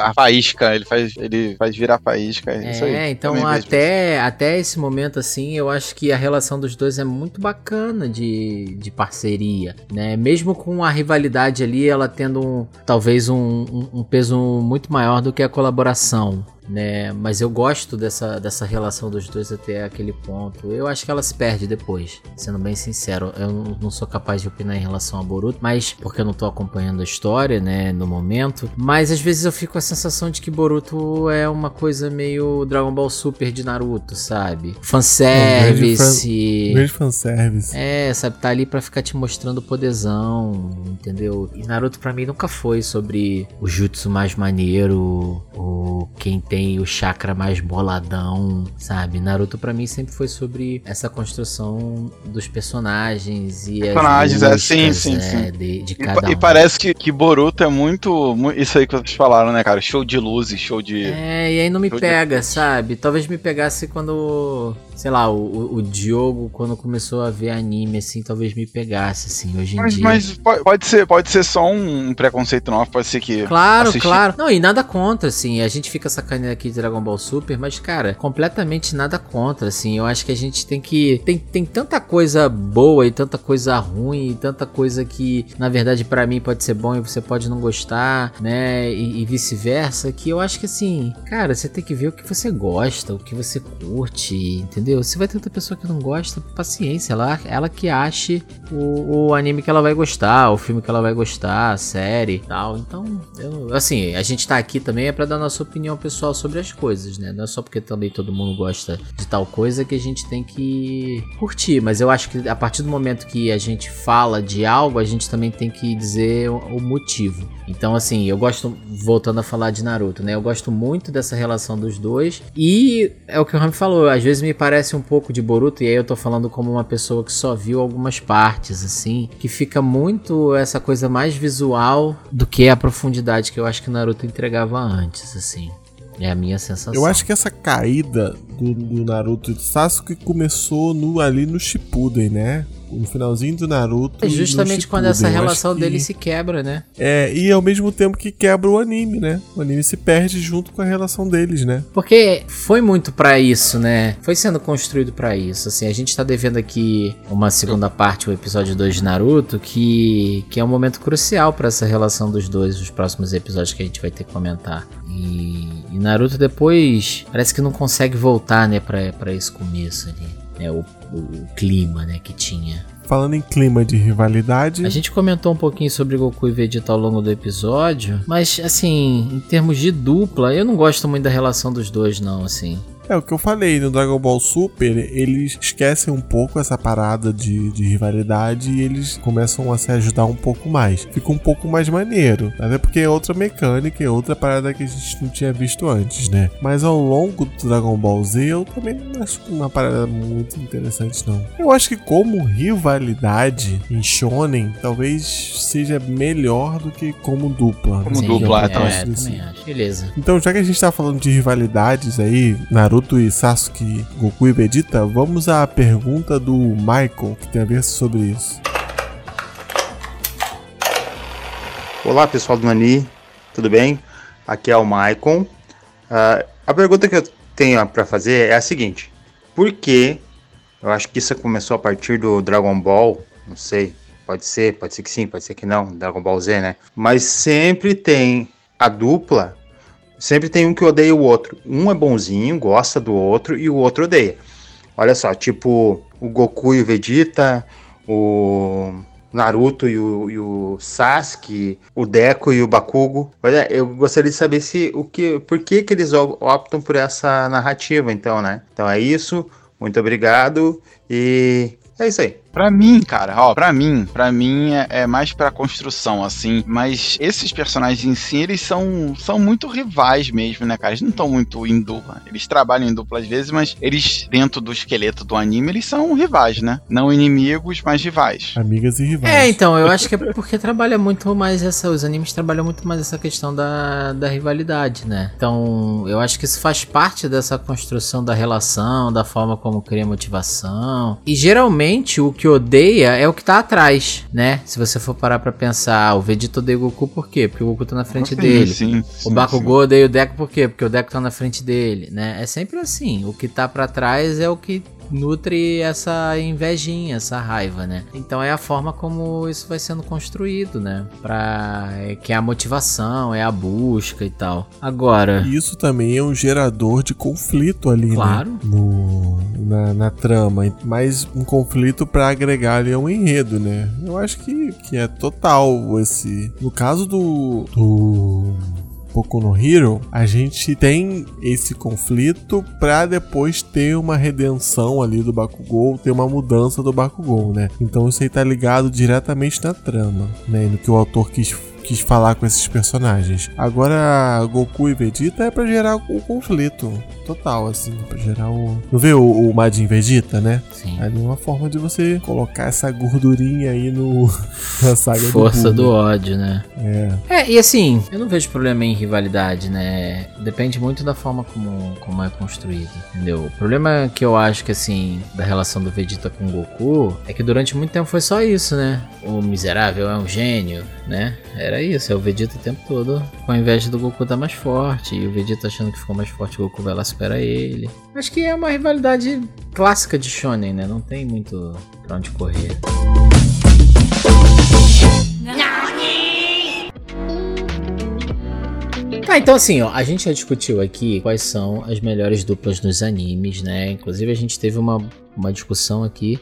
A faísca, ele faz, ele faz virar faísca. É, isso aí. É, então até, até esse momento assim, eu acho que a relação dos dois é muito bacana de, de parceria, né? Mesmo com a rivalidade ali, ela tendo um, talvez um, um- um peso muito maior do que a colaboração. Né, mas eu gosto dessa, dessa relação dos dois até aquele ponto. Eu acho que ela se perde depois, sendo bem sincero. Eu não- sou capaz de opinar em relação a Boruto, mas porque eu não tô acompanhando a história, né, no momento. Mas às vezes eu fico com a sensação de que Boruto é uma coisa meio Dragon Ball Super de Naruto, sabe? Fanservice. Grande fanservice. É, sabe, tá ali pra ficar te mostrando o poderzão, entendeu? E Naruto pra mim nunca foi sobre o jutsu mais maneiro, ou quem tem o chakra mais boladão, sabe? Naruto pra mim sempre foi sobre essa construção dos personagens e Personagens, as é, sim, sim, é, sim. De, de E, cada e um. parece que, que Boruto é muito, mu- Isso aí que vocês falaram, né, cara? Show de luzes, show de. É, e aí não me de pega, efeitos. sabe? Talvez me pegasse quando, sei lá, o, o- Diogo, quando começou a ver anime, assim, talvez me pegasse, assim, hoje em Mas, dia. mas po- pode, ser, pode ser só um preconceito novo, pode ser que. Claro, assistir- claro. Não, e nada contra, assim. A gente fica sacaneando aqui de Dragon Ball Super, mas, cara, completamente nada contra, assim. Eu acho que a gente tem que. Tem, tem tanta coisa boa e tanta coisa ruim e tanta coisa que, na verdade, pra mim pode ser bom e você pode não gostar, né? E, e vice-versa. Que eu acho que, assim, cara, você tem que ver o que você gosta, o que você curte, entendeu? Se vai ter outra pessoa que não gosta, paciência. Ela, ela que ache o, o anime que ela vai gostar, o filme que ela vai gostar, a série tal. Então, eu, assim, a gente tá aqui também é pra dar nossa opinião pessoal sobre as coisas, né? Não é só porque também todo mundo gosta de tal coisa que a gente tem que curtir. Mas eu acho que a partir do momento que a gente fala de algo, a gente também tem que dizer o motivo. Então, assim, eu gosto, voltando a falar de Naruto, né? Eu gosto muito dessa relação dos dois. E é o que o Rami falou, às vezes me parece um pouco de Boruto, e aí eu tô falando como uma pessoa que só viu algumas partes, assim, que fica muito essa coisa mais visual do que a profundidade que eu acho que Naruto entregava antes, assim. É a minha sensação. Eu acho que essa caída do, do Naruto e do Sasuke começou no, ali no Shippuden, né? No finalzinho do Naruto. É justamente quando essa relação que- deles se quebra, né? É, e ao mesmo tempo que quebra o anime, né? O anime se perde junto com a relação deles, né? Porque foi muito pra isso, né? Foi sendo construído pra isso. Assim, a gente tá devendo aqui uma segunda parte, o episódio 2 de Naruto, que, que é um momento crucial pra essa relação dos dois, os próximos episódios que a gente vai ter que comentar. E, e Naruto depois parece que não consegue voltar, né, pra, pra esse começo ali. Né, o, o, o clima, né, que tinha. Falando em clima de rivalidade. A gente comentou um pouquinho sobre Goku e Vegeta ao longo do episódio, mas assim, em termos de dupla, eu não gosto muito da relação dos dois, não, assim. É o que eu falei, no Dragon Ball Super, eles esquecem um pouco essa parada de, de rivalidade e eles começam a se ajudar um pouco mais. Fica um pouco mais maneiro, até porque é outra mecânica, é outra parada que a gente não tinha visto antes, né? Mas ao longo do Dragon Ball Z, eu também não acho uma parada muito interessante, não. Eu acho que como rivalidade em Shonen, talvez seja melhor do que como dupla. Como Sim, dupla, é, então, é, assim. Beleza. Então, já que a gente tá falando de rivalidades aí, Naruto e Sasuke, Goku e Vegeta, vamos à pergunta do Michael, que tem a ver sobre isso. Olá pessoal do Nani, tudo bem? Aqui é o Maicon. Ah, a pergunta que eu tenho para fazer é a seguinte: por que? Eu acho que isso começou a partir do Dragon Ball, não sei, pode ser, pode ser que sim, pode ser que não, Dragon Ball Z, né? Mas sempre tem a dupla, sempre tem um que odeia o outro. Um é bonzinho, gosta do outro e o outro odeia. Olha só, tipo o Goku e o Vegeta, o Naruto e o, e o Sasuke, o Deco e o Bakugo. Olha, eu gostaria de saber se o que, por que, que eles op- optam por essa narrativa, então, né? Então é isso. Muito obrigado e é isso aí. Pra mim, cara, ó, pra mim, pra mim é, é mais pra construção, assim. Mas esses personagens em si, eles são, são muito rivais mesmo, né, cara? Eles não estão muito em dupla. Eles trabalham em dupla às vezes, mas eles, dentro do esqueleto do anime, eles são rivais, né? Não inimigos, mas rivais. Amigas e rivais. É, então, eu acho que é porque trabalha muito mais essa. Os animes trabalham muito mais essa questão da, da rivalidade, né? Então, eu acho que isso faz parte dessa construção da relação, da forma como cria motivação. E geralmente o que odeia é o que tá atrás, né? Se você for parar pra pensar, ah, o Vegeta odeia o Goku por quê? Porque o Goku tá na frente Sim, dele. sim, O sim, Bakugou odeia o Deco por quê? Porque o Deco tá na frente dele, né? É sempre assim. O que tá pra trás é o que nutre essa invejinha, essa raiva, né? Então é a forma como isso vai sendo construído, né? Pra... é que é a motivação, é a busca e tal. Agora... Isso também é um gerador de conflito ali, Claro. né? No, na, na trama. Mas um conflito pra agregar ali um enredo, né? Eu acho que, que é total esse. No caso do. do. Boku no Hero, a gente tem esse conflito pra depois ter uma redenção ali do Bakugou, ter uma mudança do Bakugou, né? Então isso aí tá ligado diretamente na trama, né? No que o autor quis quis falar com esses personagens. Agora, Goku e Vegeta é pra gerar o conflito total, assim, pra gerar o. Não vê o, o Majin Vegeta, né? Sim. Ali é uma forma de você colocar essa gordurinha aí no na saga Força do, do Buma. ódio, né? É. É, e assim, eu não vejo problema em rivalidade, né? Depende muito da forma como, como é construído, entendeu? O problema que eu acho que, assim, da relação do Vegeta com o Goku é que durante muito tempo foi só isso, né? O miserável é um gênio, né? Era isso, é o Vegeta o tempo todo com a inveja do Goku tá mais forte, e o Vegeta achando que ficou mais forte, o Goku vai lá supera ele. Acho que é uma rivalidade clássica de Shonen, né? Não tem muito pra onde correr. Tá, então assim, ó, a gente já discutiu aqui quais são as melhores duplas nos animes, né? Inclusive a gente teve uma, uma discussão aqui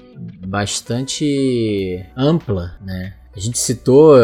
bastante ampla, né? A gente citou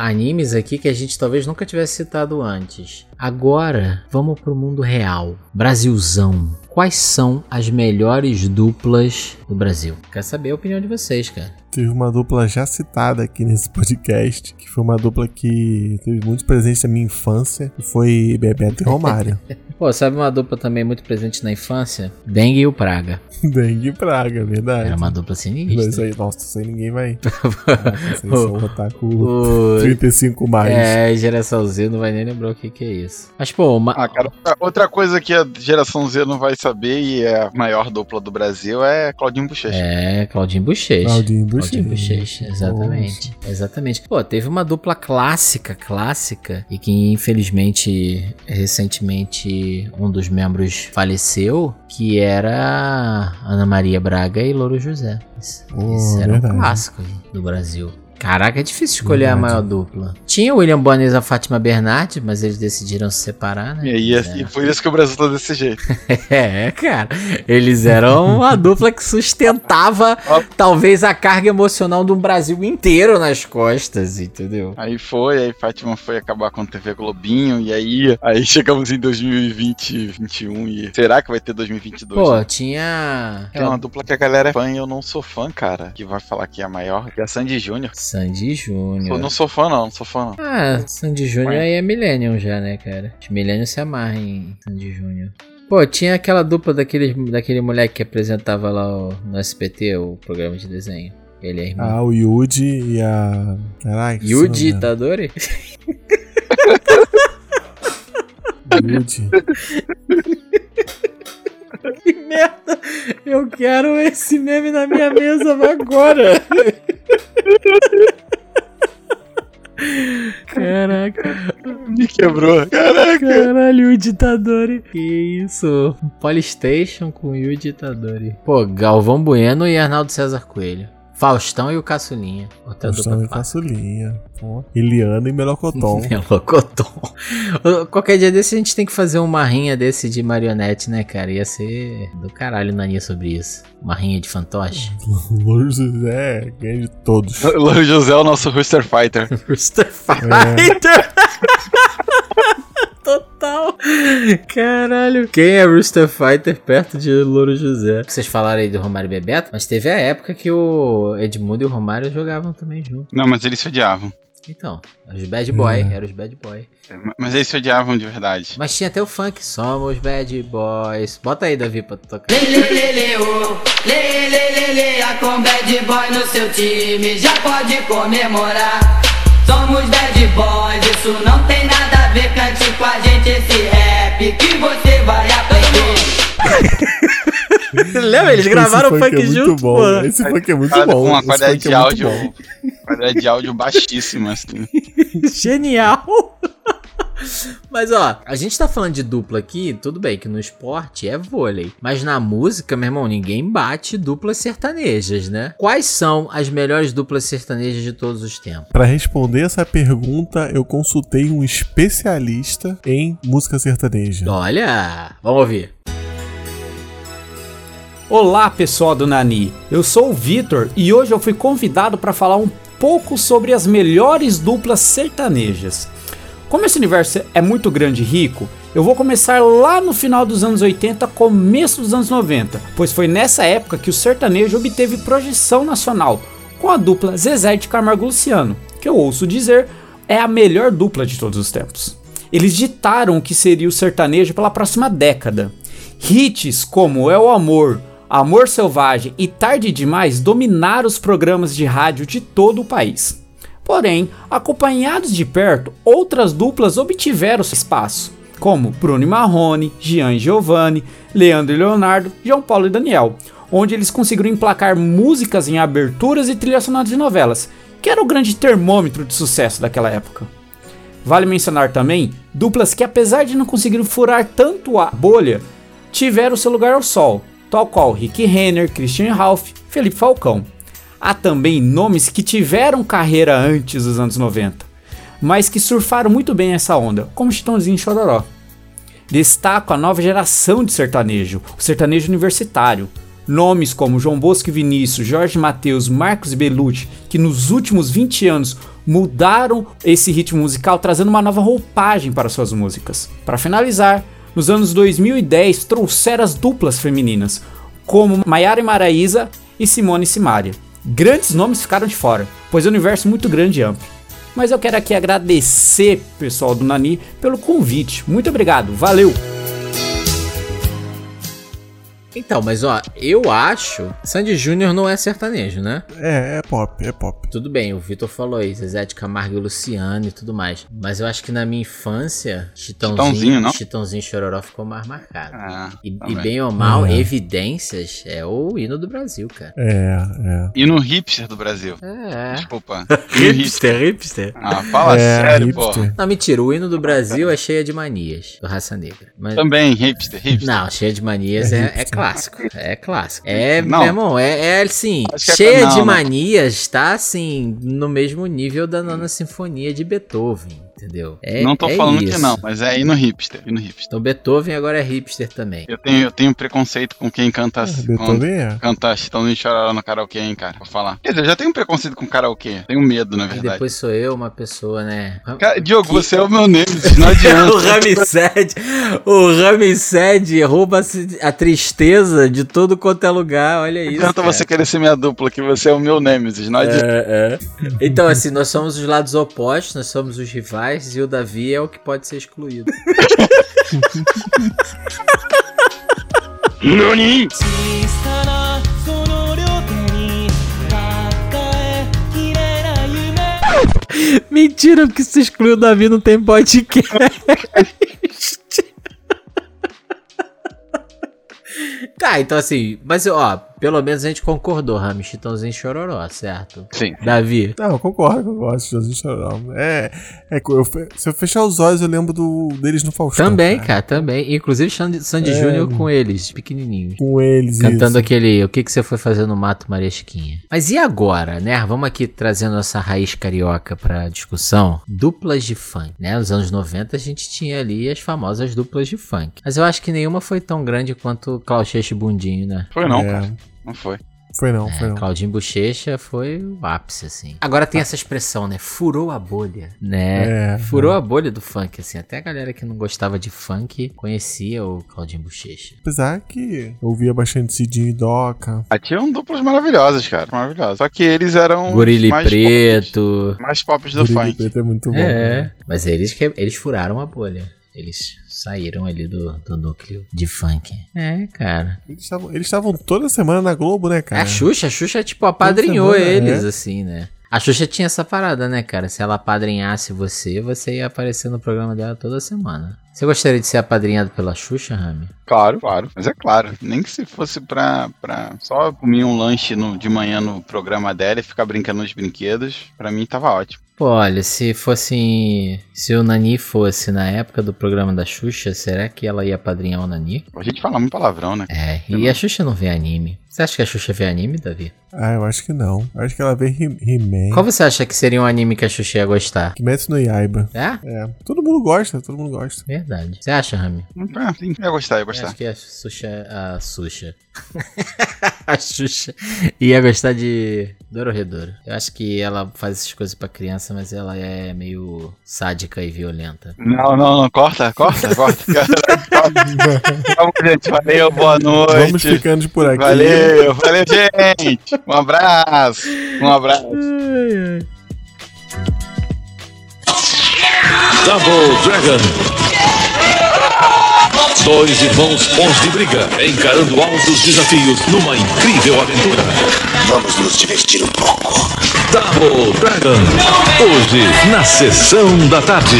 animes aqui que a gente talvez nunca tivesse citado antes. Agora, vamos pro mundo real. Brasilzão. Quais são as melhores duplas do Brasil? Quero saber a opinião de vocês, cara. Teve uma dupla já citada aqui nesse podcast, que foi uma dupla que teve muito presente na minha infância, que foi Bebeto e Romário. Pô, sabe uma dupla também muito presente na infância? Dengue e o Praga. Dengue e Praga, verdade. Era uma dupla Isso sinistra. aí, nossa, isso aí ninguém vai. Isso aí são otaku O- 35 mais. É, geração Z não vai nem lembrar o que, que é isso. Mas, pô, uma... Ah, cara, outra- coisa que a geração Z não vai saber e é a maior dupla do Brasil é Claudinho Bochecha. É, Claudinho Bochecha. Claudinho Claudinho Bochecha. Bochecha, exatamente. Exatamente. Pô, teve uma dupla clássica, clássica, e que infelizmente, recentemente, um dos membros faleceu, que era Ana Maria Braga e Louro José. Isso, Oh, isso era verdade. um clássico do Brasil. Caraca, é difícil escolher a maior dupla. Tinha o William Bonner e a Fátima Bernardes, mas eles decidiram se separar, né? E aí, É. e por isso que o Brasil tá desse jeito. É, cara. Eles eram a dupla que sustentava talvez a carga emocional do Brasil inteiro nas costas, entendeu? Aí foi, aí Fátima foi acabar com a TV Globinho, e aí, aí chegamos em 2020, 2021, e será que vai ter 2022? Pô, né? tinha. Tem uma dupla que a galera é fã e eu não sou fã, cara. Que vai falar que é a maior, que é a Sandy Júnior. Sandy Eu Júnior. não sou fã, não, não sou fã, não. Ah, Sandy Júnior aí é Millennium já, né, cara? Os Millennium se amarram em Sandy Júnior. Pô, tinha aquela dupla daquele, daquele moleque que apresentava lá o- no SPT o programa de desenho. Ele é irmão. Ah, o Yuji e a. Caraca. Yuji tá? Tadori? Yuji. Que merda! Eu quero esse meme na minha mesa agora! Quebrou. Caraca. caralho, o ditador. Que isso? Polystation com o ditador. Pô, Galvão Bueno e Arnaldo César Coelho. Faustão e o Caçulinha. Outra Faustão dupla e fácil. Caçulinha. Pô. Eliana e Melocoton. Melocoton. Qualquer dia desse a gente tem que fazer uma rinha desse de marionete, né, cara? Ia ser do caralho Nania sobre isso. Uma rinha de fantoche. Louro José ganha de todos. Louro José é o nosso Rooster Fighter. Rooster Fighter. Total. Caralho. Quem é Rooster Fighter perto de Louro José? Vocês falaram aí do Romário e Bebeto, mas teve a época que o Edmundo e o Romário jogavam também junto. Não, mas eles se odiavam. Então, eram os bad boy, eram os bad boy. Mas eles se odiavam de verdade. Mas tinha até o funk, somos bad boys. Bota aí, Davi, pra tu tocar. Lê, a com bad boy no seu time já pode comemorar. Somos bad boys, isso não tem nada a ver. Cante com a gente esse rap que você vai aprender. Lembra? Eles gravaram Esse funk, é muito junto, bom. pô. Esse funk é muito Cara, bom. Com uma qualidade funk de é muito áudio. Qualidade de áudio baixíssima, assim. Genial! Mas ó, a gente tá falando de dupla aqui, tudo bem que no esporte é vôlei, mas na música, meu irmão, ninguém bate duplas sertanejas, né? Quais são as melhores duplas sertanejas de todos os tempos? Pra responder essa pergunta, eu consultei um especialista em música sertaneja. Olha, vamos ouvir. Olá, pessoal do Nani. Eu sou o Vitor e hoje eu fui convidado para falar um pouco sobre as melhores duplas sertanejas. Como esse universo é muito grande e rico, eu vou começar lá no final dos anos 80, começo dos anos 90, pois foi nessa época que o sertanejo obteve projeção nacional, com a dupla Zezé de Camargo Luciano, que eu ouço dizer é a melhor dupla de todos os tempos. Eles ditaram o que seria o sertanejo pela próxima década. Hits como É o Amor, Amor Selvagem e Tarde Demais dominaram os programas de rádio de todo o país. Porém, acompanhados de perto, outras duplas obtiveram seu espaço, como Bruno Marrone, Gian Giovanni, Leandro e Leonardo, João Paulo e Daniel, onde eles conseguiram emplacar músicas em aberturas e trilhas sonoras de novelas, que era o grande termômetro de sucesso daquela época. Vale mencionar também duplas que, apesar de não conseguir furar tanto a bolha, tiveram seu lugar ao sol, tal qual Rick Renner, Christian Ralph, Felipe Falcão. Há também nomes que tiveram carreira antes dos anos 90, mas que surfaram muito bem essa onda, como Chitãozinho e Chororó. Destaco a nova geração de sertanejo, o sertanejo universitário. Nomes como João Bosco e Vinícius, Jorge Mateus, Marcos Belucci, que nos últimos 20 anos mudaram esse ritmo musical, trazendo uma nova roupagem para suas músicas. Para finalizar, nos anos 2010 trouxeram as duplas femininas, como Maiara e Maraísa e Simone e Simaria. Grandes nomes ficaram de fora, pois é um universo muito grande e amplo. Mas eu quero aqui agradecer, pessoal do Nani, pelo convite. Muito obrigado, valeu! Então, mas ó, eu acho. Sandy Júnior não é sertanejo, né? É, é pop, é pop. Tudo bem, o Vitor falou aí, Zezé de Camargo e Luciano e tudo mais. Mas eu acho que na minha infância, Chitãozinho, Chitãozinho, não? Chitãozinho e Chororó ficou mais marcado. Ah, E, e bem ou mal, É. Evidências é o hino do Brasil, cara. É, é. E no hipster do Brasil. É. Desculpa. Hipster, hipster. Ah, fala é, sério, pô. hipster. Não, mentira, o hino do Brasil é cheia de manias, do Raça Negra. Mas, Também, hipster, hipster. não, cheia de manias é, é hipster. Clássico. É clássico. É, Não. meu irmão, é, é assim, é- cheia não, de não. manias, tá assim, no mesmo nível da nona sinfonia de Beethoven, entendeu? É, não tô é falando isso. que não, mas é ir no hipster, ir no hipster. Então Beethoven agora é hipster também. Eu tenho, eu tenho preconceito com quem canta assim. Beethoven é. Canta Chitão de Chororó no karaokê, hein, cara? Vou falar. Quer dizer, eu já tenho preconceito com karaokê. Tenho medo, na E verdade. depois sou eu, uma pessoa, né? Cara, Diogo, você é o meu Nemesis, não adianta. o Ramsed, o Ramsed rouba a tristeza de todo quanto é lugar, olha Não isso. adianta cara. você querer ser minha dupla, que você é o meu Nemesis, não adianta. É, é. Então, assim, nós somos os lados opostos, nós somos os rivais e o Davi é o que pode ser excluído. NANI? Mentira, porque se excluiu o Davi não tem podcast. tá, então assim, mas ó, pelo menos a gente concordou, Rami, Chitãozinho e Chororó, certo? Sim. Davi. Não, eu concordo, eu gosto de Jesus Chorão. É, é eu se eu fechar os olhos, eu lembro do, deles no Faustão. Também, cara, também. Inclusive Sandy, Sandy É. Júnior com eles, pequenininhos. Com eles, Cantando isso. aquele O que, que você foi fazer no mato, Maria Chiquinha? Mas e agora, né? Vamos aqui trazendo essa raiz carioca pra discussão. Duplas de funk, né? Nos anos 90 a gente tinha ali as famosas duplas de funk. Mas eu acho que nenhuma foi tão grande quanto Claucheche e Bundinho, né? Foi não, É. cara. Não foi. Foi não, foi É, não. Claudinho Bochecha foi o ápice, assim. Agora tem essa expressão, né? Furou a bolha, né? É, Furou a bolha do funk, assim. Até a galera que não gostava de funk conhecia o Claudinho Bochecha. Apesar que eu ouvia bastante Cidinho e Doca. Ah, tinham duplas maravilhosas, cara. Maravilhosas. Só que eles eram. mais Preto. Pop, mais pop do funk. Preto é muito bom. É, mas eles, eles furaram a bolha. Eles saíram ali do, do núcleo de funk. É, cara. Eles estavam eles toda semana na Globo, né, cara? A Xuxa, a Xuxa, tipo, apadrinhou semana, eles, é. assim, né? A Xuxa tinha essa parada, né, cara? Se ela apadrinhasse você, você ia aparecer no programa dela toda semana. Você gostaria de ser apadrinhado pela Xuxa, Rami? Claro, claro. Mas é claro. Nem que se fosse pra, pra só comer um lanche no- de manhã no programa dela e ficar brincando nos brinquedos, pra mim tava ótimo. Pô, olha, se fosse. Se o Nani fosse na época do programa da Xuxa, será que ela ia apadrinhar o Nani? A gente fala muito palavrão, né? É, e a Xuxa não vê anime. Você acha que a Xuxa vê anime, Davi? Ah, eu acho que não. Eu acho que ela vê He- He-Man. Qual você acha que seria um anime que a Xuxa ia gostar? Kimetsu no Yaiba. É? É. Todo mundo gosta, todo mundo gosta. Verdade. Você acha, Rami? Ah, sim, ia gostar, ia Eu gostar. acho que a Xuxa. A Xuxa. a Xuxa ia gostar de Dororedoro. Eu acho que ela faz essas coisas pra criança, mas ela é meio sádica e violenta. Não, não, não, corta, corta, corta. Vamos, gente, valeu, boa noite. Vamos ficando por aqui. Valeu, valeu, gente. Um abraço. Um abraço. Double Dragon. Dois irmãos bons de briga, encarando altos desafios numa incrível aventura. Vamos nos divertir um pouco. Double Dragon. Hoje, na sessão da tarde.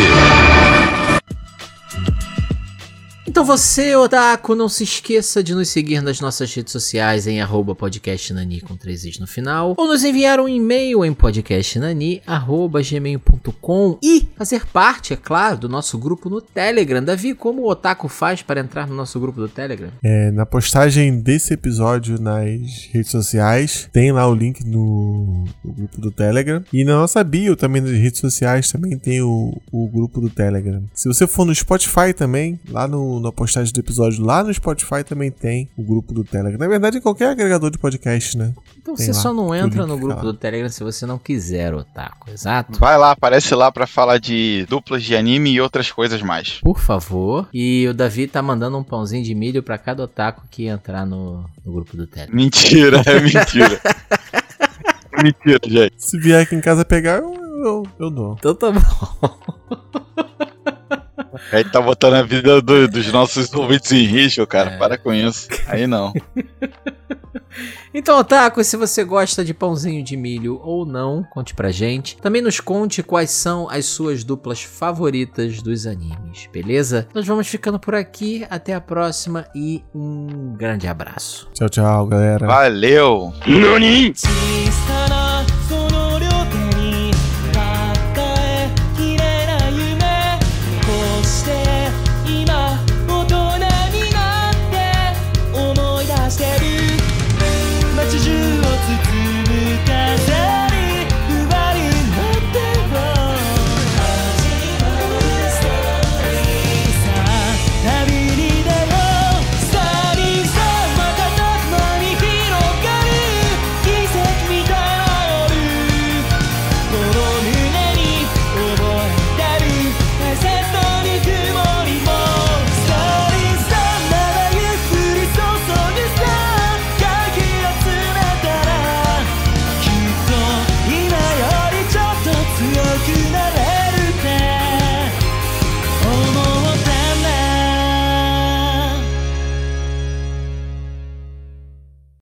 Então você, Otaku, não se esqueça de nos seguir nas nossas redes sociais em arroba podcastnani com is no final, ou nos enviar um e-mail em podcastnani arroba gmail.com e fazer parte, é claro, do nosso grupo no Telegram. Davi, como o Otaku faz para entrar no nosso grupo do Telegram? É, na postagem desse episódio nas redes sociais, tem lá o link no, no grupo do Telegram. E na nossa bio também nas redes sociais também tem o, o grupo do Telegram. Se você for no Spotify também, lá no, na postagem do episódio, lá no Spotify também tem o grupo do Telegram. Na verdade, em qualquer agregador de podcast, né? Então Tem você lá, só não entra no grupo do Telegram se você não quiser, Otaku, exato? Vai lá, aparece lá pra falar de duplas de anime e outras coisas mais. Por favor. E o Davi tá mandando um pãozinho de milho pra cada otaku que entrar no, no grupo do Telegram. Mentira, é mentira. mentira, gente. Se vier aqui em casa pegar, eu, eu, eu dou. Então tá bom. Aí tá botando a vida do- dos nossos ouvintes em risco, cara. Para com isso. Aí não. Então, Otaku, se você gosta de pãozinho de milho ou não, conte pra gente. Também nos conte quais são as suas duplas favoritas dos animes, beleza? Nós vamos ficando por aqui. Até a próxima e um grande abraço. Tchau, tchau, galera. Valeu. NANI? 小